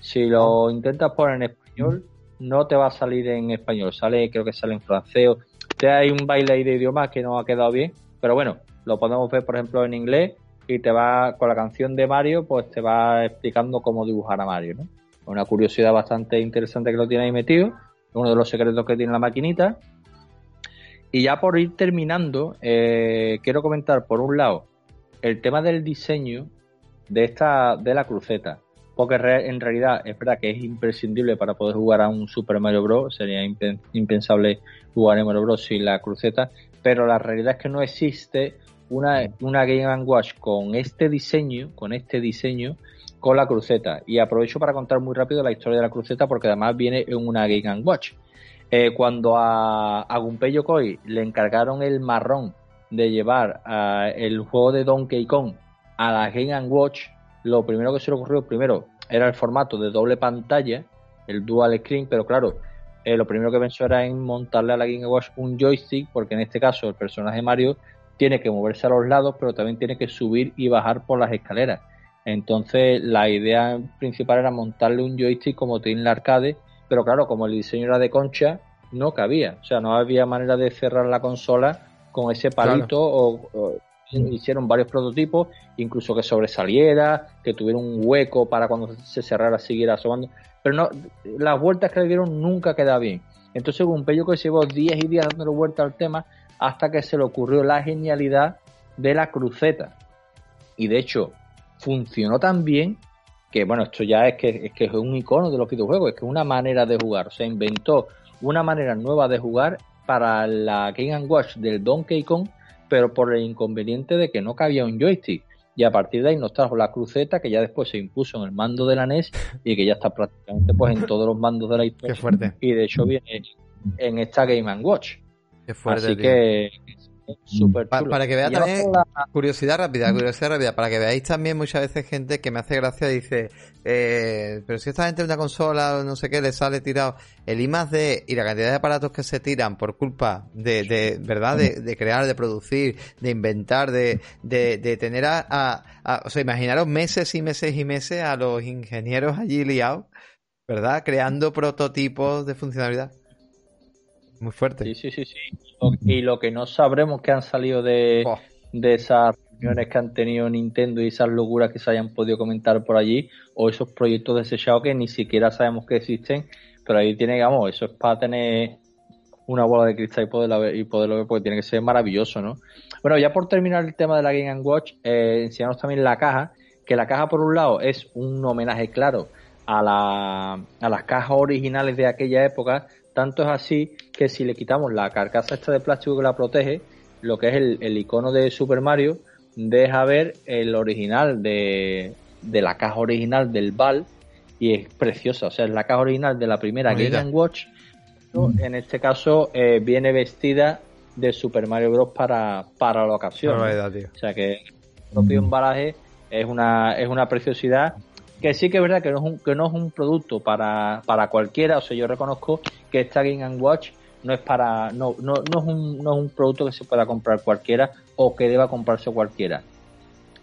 Si lo ah. intentas poner en español, no te va a salir en español, sale, creo que sale en francés. Te hay un baile de idiomas que no ha quedado bien, pero bueno, lo podemos ver, por ejemplo, en inglés y te va con la canción de Mario, pues te va explicando cómo dibujar a Mario, ¿no? Una curiosidad bastante interesante que lo tiene ahí metido uno de los secretos que tiene la maquinita. Y ya por ir terminando, eh, quiero comentar por un lado el tema del diseño de esta de la cruceta, porque en realidad es verdad que es imprescindible para poder jugar a un Super Mario Bros. Sería impensable jugar a Mario Bros. sin la cruceta, pero la realidad es que no existe una, una Game Watch con este diseño, con este diseño con la cruceta. Y aprovecho para contar muy rápido la historia de la cruceta porque además viene en una Game Watch. Eh, cuando a, a Gunpei Yokoi le encargaron el marrón de llevar el juego de Donkey Kong a la Game Watch, lo primero que se le ocurrió, primero, era el formato de doble pantalla, el dual screen, pero claro, eh, lo primero que pensó era en montarle a la Game Watch un joystick, porque en este caso el personaje Mario tiene que moverse a los lados, pero también tiene que subir y bajar por las escaleras. Entonces la idea principal era montarle un joystick como tiene la arcade, pero claro, como el diseño era de concha, no cabía. O sea, no había manera de cerrar la consola con ese palito o, hicieron varios prototipos, incluso que sobresaliera, que tuviera un hueco para cuando se cerrara siguiera asomando. Pero no, las vueltas que le dieron nunca queda bien. Entonces pello que llevó días y días dándole vuelta al tema hasta que se le ocurrió la genialidad de la cruceta. Y de hecho, funcionó tan bien que, bueno, esto ya es que, es que es un icono de los videojuegos, es que es una manera de jugar. O sea, inventó una manera nueva de jugar para la Game Watch del Donkey Kong, pero por el inconveniente de que no cabía un joystick. Y a partir de ahí nos trajo la cruceta, que ya después se impuso en el mando de la NES y que ya está prácticamente pues en todos los mandos de la historia. Qué fuerte. Y de hecho viene en esta Game Watch. Qué fuerte. Así que súper chulo. para que veáis también, la- curiosidad rápida, curiosidad rápida, para que veáis también muchas veces gente que me hace gracia dice, eh, pero si esta gente en una consola o no sé qué le sale tirado el I más D y la cantidad de aparatos que se tiran por culpa de, de verdad, de, de crear, de producir, de inventar, de, de, de tener a, a- a- o sea, imaginaros meses y meses y meses a los ingenieros allí liados, ¿verdad? Creando prototipos de funcionalidad. Muy fuerte. Sí, sí, sí, sí. Y lo que no sabremos que han salido de, Oh. de esas reuniones que han tenido Nintendo y esas locuras que se hayan podido comentar por allí, o esos proyectos desechados que ni siquiera sabemos que existen, pero ahí tiene, digamos, eso es para tener una bola de cristal y poderla ver, y poderlo ver, porque tiene que ser maravilloso, ¿no? Bueno, ya por terminar el tema de la Game Watch, eh, enseñaros también la caja, que la caja por un lado es un homenaje claro a, la, a las cajas originales de aquella época, tanto es así que si le quitamos la carcasa esta de plástico que la protege, lo que es el, el icono de Super Mario, deja ver el original de, de la caja original del BAL y es preciosa, o sea, es la caja original de la primera Bonita. Game Watch, pero en este caso eh, viene vestida de Super Mario Bros. para, para la ocasión. tío. O sea que el propio embalaje es una, es una preciosidad que sí que es verdad que no es un, que no es un producto para, para cualquiera, o sea, yo reconozco que esta Game Watch no es para, no, no, no es un, no es un producto que se pueda comprar cualquiera o que deba comprarse cualquiera.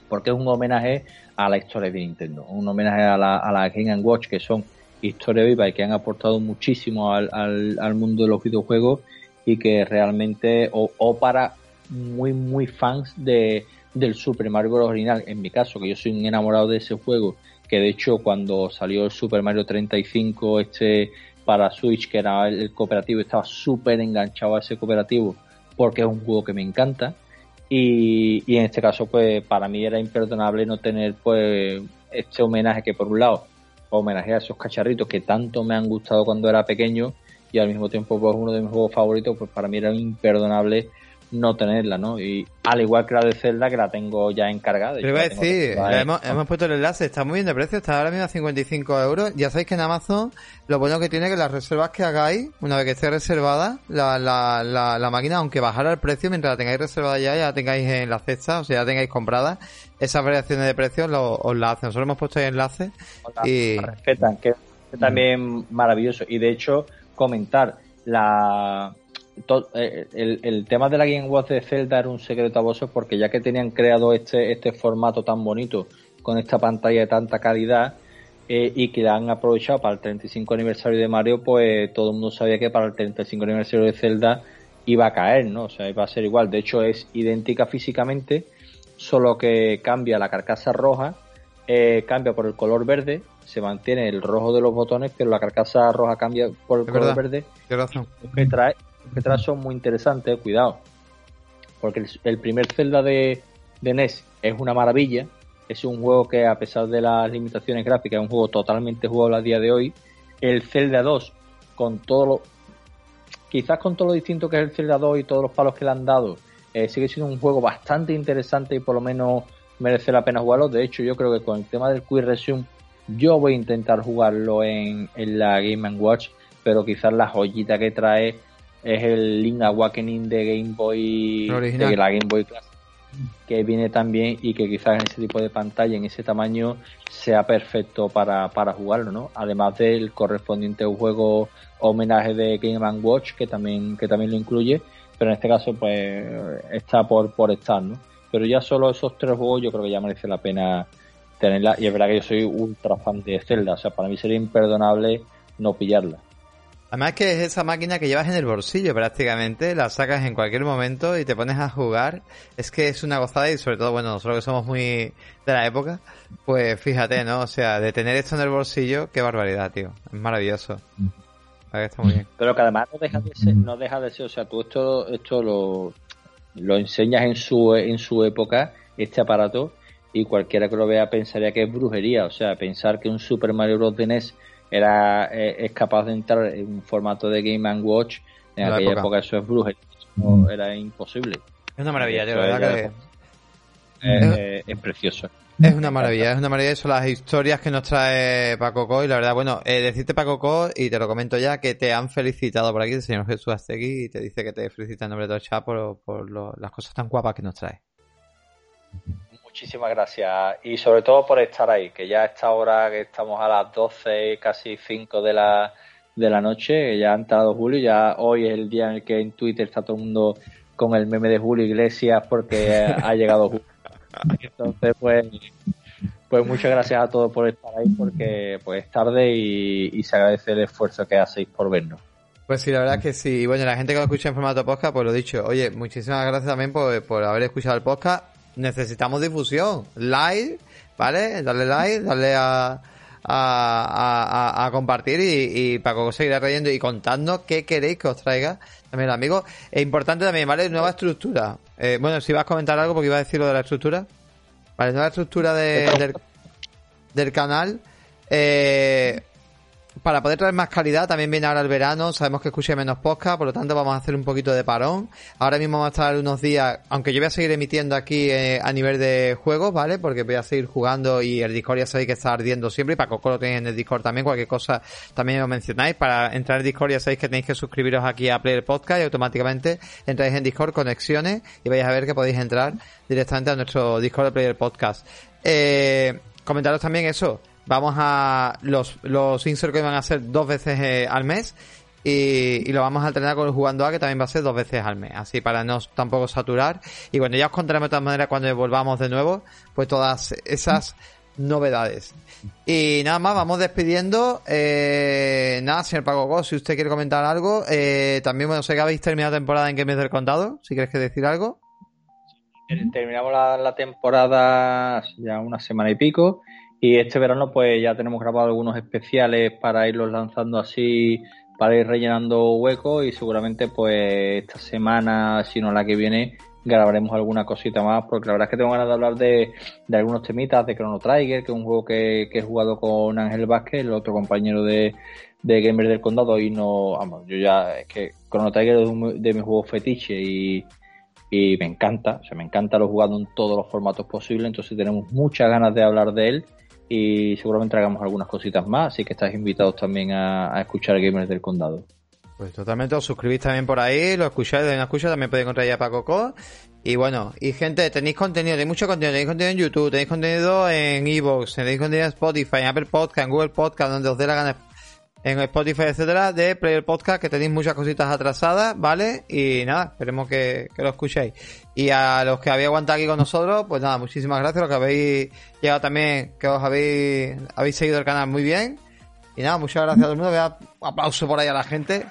Porque es un homenaje a la historia de Nintendo, un homenaje a la, a la Game Watch que son historia viva y que han aportado muchísimo al, al, mundo de los videojuegos y que realmente, o, o para muy, muy fans de, del Super Mario Bros. original, en mi caso, que yo soy un enamorado de ese juego, que de hecho cuando salió el Super Mario 35 este para Switch, que era el cooperativo, estaba súper enganchado a ese cooperativo porque es un juego que me encanta. Y, y en este caso pues para mí era imperdonable no tener pues este homenaje que por un lado homenaje a esos cacharritos que tanto me han gustado cuando era pequeño y al mismo tiempo pues uno de mis juegos favoritos pues para mí era imperdonable no tenerla, ¿no? Y al igual que la de Zelda, que la tengo ya encargada. Pero iba a decir, la hemos, hemos puesto el enlace, está muy bien de precio, está ahora mismo a 55 euros. Ya sabéis que en Amazon lo bueno que tiene es que las reservas que hagáis, una vez que esté reservada, la, la, la, la máquina, aunque bajara el precio, mientras la tengáis reservada ya, ya la tengáis en la cesta, o sea, ya tengáis comprada, esas variaciones de precios lo, os la hacen. Nosotros hemos puesto ahí enlace y... La respetan, que es también maravilloso. Y de hecho, comentar la to- eh, el, el tema de la Game Watch de Zelda era un secreto a voces porque ya que tenían creado este, este formato tan bonito con esta pantalla de tanta calidad eh, y que la han aprovechado para el 35 aniversario de Mario, pues todo el mundo sabía que para el 35 aniversario de Zelda iba a caer, ¿no? O sea, iba a ser igual. De hecho, es idéntica físicamente, solo que cambia la carcasa roja, eh, cambia por el color verde, se mantiene el rojo de los botones, pero la carcasa roja cambia por el Es color verdad. verde Tienes razón. que trae, son muy interesantes, cuidado. Porque el, el primer Zelda de, de NES es una maravilla. Es un juego que, a pesar de las limitaciones gráficas, es un juego totalmente jugable a día de hoy. El Zelda 2, con todo lo. Quizás con todo lo distinto que es el Zelda 2 y todos los palos que le han dado, eh, sigue siendo un juego bastante interesante y por lo menos merece la pena jugarlo. De hecho, yo creo que con el tema del Quick Resume, yo voy a intentar jugarlo en, en la Game Watch, pero quizás la joyita que trae es el Link Awakening de Game Boy, original. de la Game Boy Classic. que viene también y que quizás en ese tipo de pantalla, en ese tamaño, sea perfecto para, para jugarlo, ¿no? Además del correspondiente juego homenaje de Game Watch, que también, que también lo incluye, pero en este caso, pues, está por, por estar, ¿no? Pero ya solo esos tres juegos yo creo que ya merece la pena tenerla, y es verdad que yo soy ultra fan de Zelda, o sea, para mí sería imperdonable no pillarla. Además que es esa máquina que llevas en el bolsillo prácticamente, la sacas en cualquier momento y te pones a jugar. Es que es una gozada y sobre todo, bueno, nosotros que somos muy de la época, pues fíjate, ¿no? O sea, de tener esto en el bolsillo, qué barbaridad, tío. Es maravilloso. Está muy bien. Pero que además no deja de ser, no deja de ser, o sea, tú esto, esto lo, lo enseñas en su, en su época, este aparato, y cualquiera que lo vea pensaría que es brujería. O sea, pensar que un Super Mario Bros. Era, eh, es capaz de entrar en un formato de Game Watch en aquella época. eso es brujería. Eso era imposible. Es una maravilla, de verdad que... Es, es, precioso. Es una maravilla, es una maravilla. Son las historias que nos trae Paco Co. Y la verdad, bueno, eh, decirte Paco Co, y te lo comento ya, que te han felicitado por aquí el señor Jesús Aztegui y te dice que te felicita en nombre de todo el chat por, por lo, las cosas tan guapas que nos trae. Muchísimas gracias y sobre todo por estar ahí, que ya a esta hora que estamos a las 12, casi 5 de la, de la noche, ya ha entrado Julio, ya hoy es el día en el que en Twitter está todo el mundo con el meme de Julio Iglesias porque ha llegado Julio. Entonces, pues, pues muchas gracias a todos por estar ahí porque pues es tarde y, y se agradece el esfuerzo que hacéis por vernos. Pues sí, la verdad es que sí. Y bueno, la gente que lo escucha en formato podcast, pues lo dicho. Oye, muchísimas gracias también por, por haber escuchado el podcast. Necesitamos difusión. Like, ¿vale? Darle like, darle a, a, a, a compartir y, y para seguir reyendo y contadnos qué queréis que os traiga también amigos. Es importante también, ¿vale? Nueva estructura. Eh, bueno, si vas a comentar algo porque iba a decir lo de la estructura. Vale, nueva estructura de, del, del canal. Eh, para poder traer más calidad, también viene ahora el verano, sabemos que escuché menos podcast, por lo tanto vamos a hacer un poquito de parón. Ahora mismo vamos a estar unos días, aunque yo voy a seguir emitiendo aquí eh, a nivel de juegos, ¿vale? Porque voy a seguir jugando y el Discord ya sabéis que está ardiendo siempre y para Coco lo tenéis en el Discord también, cualquier cosa también lo mencionáis. Para entrar en Discord ya sabéis que tenéis que suscribiros aquí a Player Podcast y automáticamente entráis en Discord, conexiones y vais a ver que podéis entrar directamente a nuestro Discord de Player Podcast. Eh, comentaros también eso, vamos a los, los inserts que van a ser dos veces eh, al mes y, lo vamos a alternar con el jugando A que también va a ser dos veces al mes. Así para no tampoco saturar. Y bueno ya os contaremos de todas maneras cuando volvamos de nuevo pues todas esas novedades. Y nada más vamos despidiendo. Eh, nada señor Paco si usted quiere comentar algo eh, también bueno sé que habéis terminado temporada en Games del Condado si quieres que decir algo. Terminamos la temporada ya una semana y pico y este verano pues ya tenemos grabado algunos especiales para irlos lanzando así, para ir rellenando huecos y seguramente pues esta semana, si no la que viene, grabaremos alguna cosita más porque la verdad es que tengo ganas de hablar de, de algunos temitas de Chrono Trigger, que es un juego que, que he jugado con Ángel Vázquez, el otro compañero de, de Gamer del Condado y no, vamos, yo ya, es que Chrono Trigger es un, de mis juegos fetiche y, y me encanta, o sea, me encanta lo jugado en todos los formatos posibles, entonces tenemos muchas ganas de hablar de él y seguramente hagamos algunas cositas más, así que estáis invitados también a, a escuchar Gamers del Condado. Pues totalmente, os suscribís también por ahí, lo escucháis, una escucha, también podéis encontrar ya Paco Co. Y bueno, y gente, tenéis contenido, tenéis mucho contenido, tenéis contenido en YouTube, tenéis contenido en Evox, tenéis contenido en Spotify, en Apple Podcast, en Google Podcast, donde os dé la gana, en Spotify, etcétera, de Player Podcast, que tenéis muchas cositas atrasadas, ¿vale? Y nada, esperemos que, que lo escuchéis. Y a los que habéis aguantado aquí con nosotros, pues nada, muchísimas gracias, los que habéis llegado también, que os habéis, habéis seguido el canal muy bien. Y nada, muchas gracias a todo el mundo, voy a un aplauso por ahí a la gente.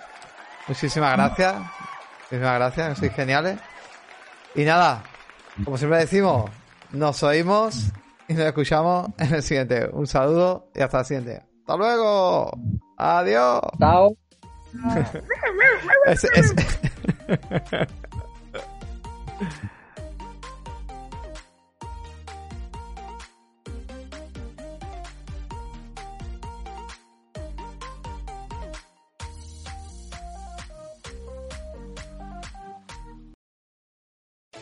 Muchísimas gracias. Muchísimas gracias, sois geniales. Y nada, como siempre decimos, nos oímos y nos escuchamos en el siguiente. Un saludo y hasta el siguiente. ¡Hasta luego! ¡Adiós! ¡Chao! es, es...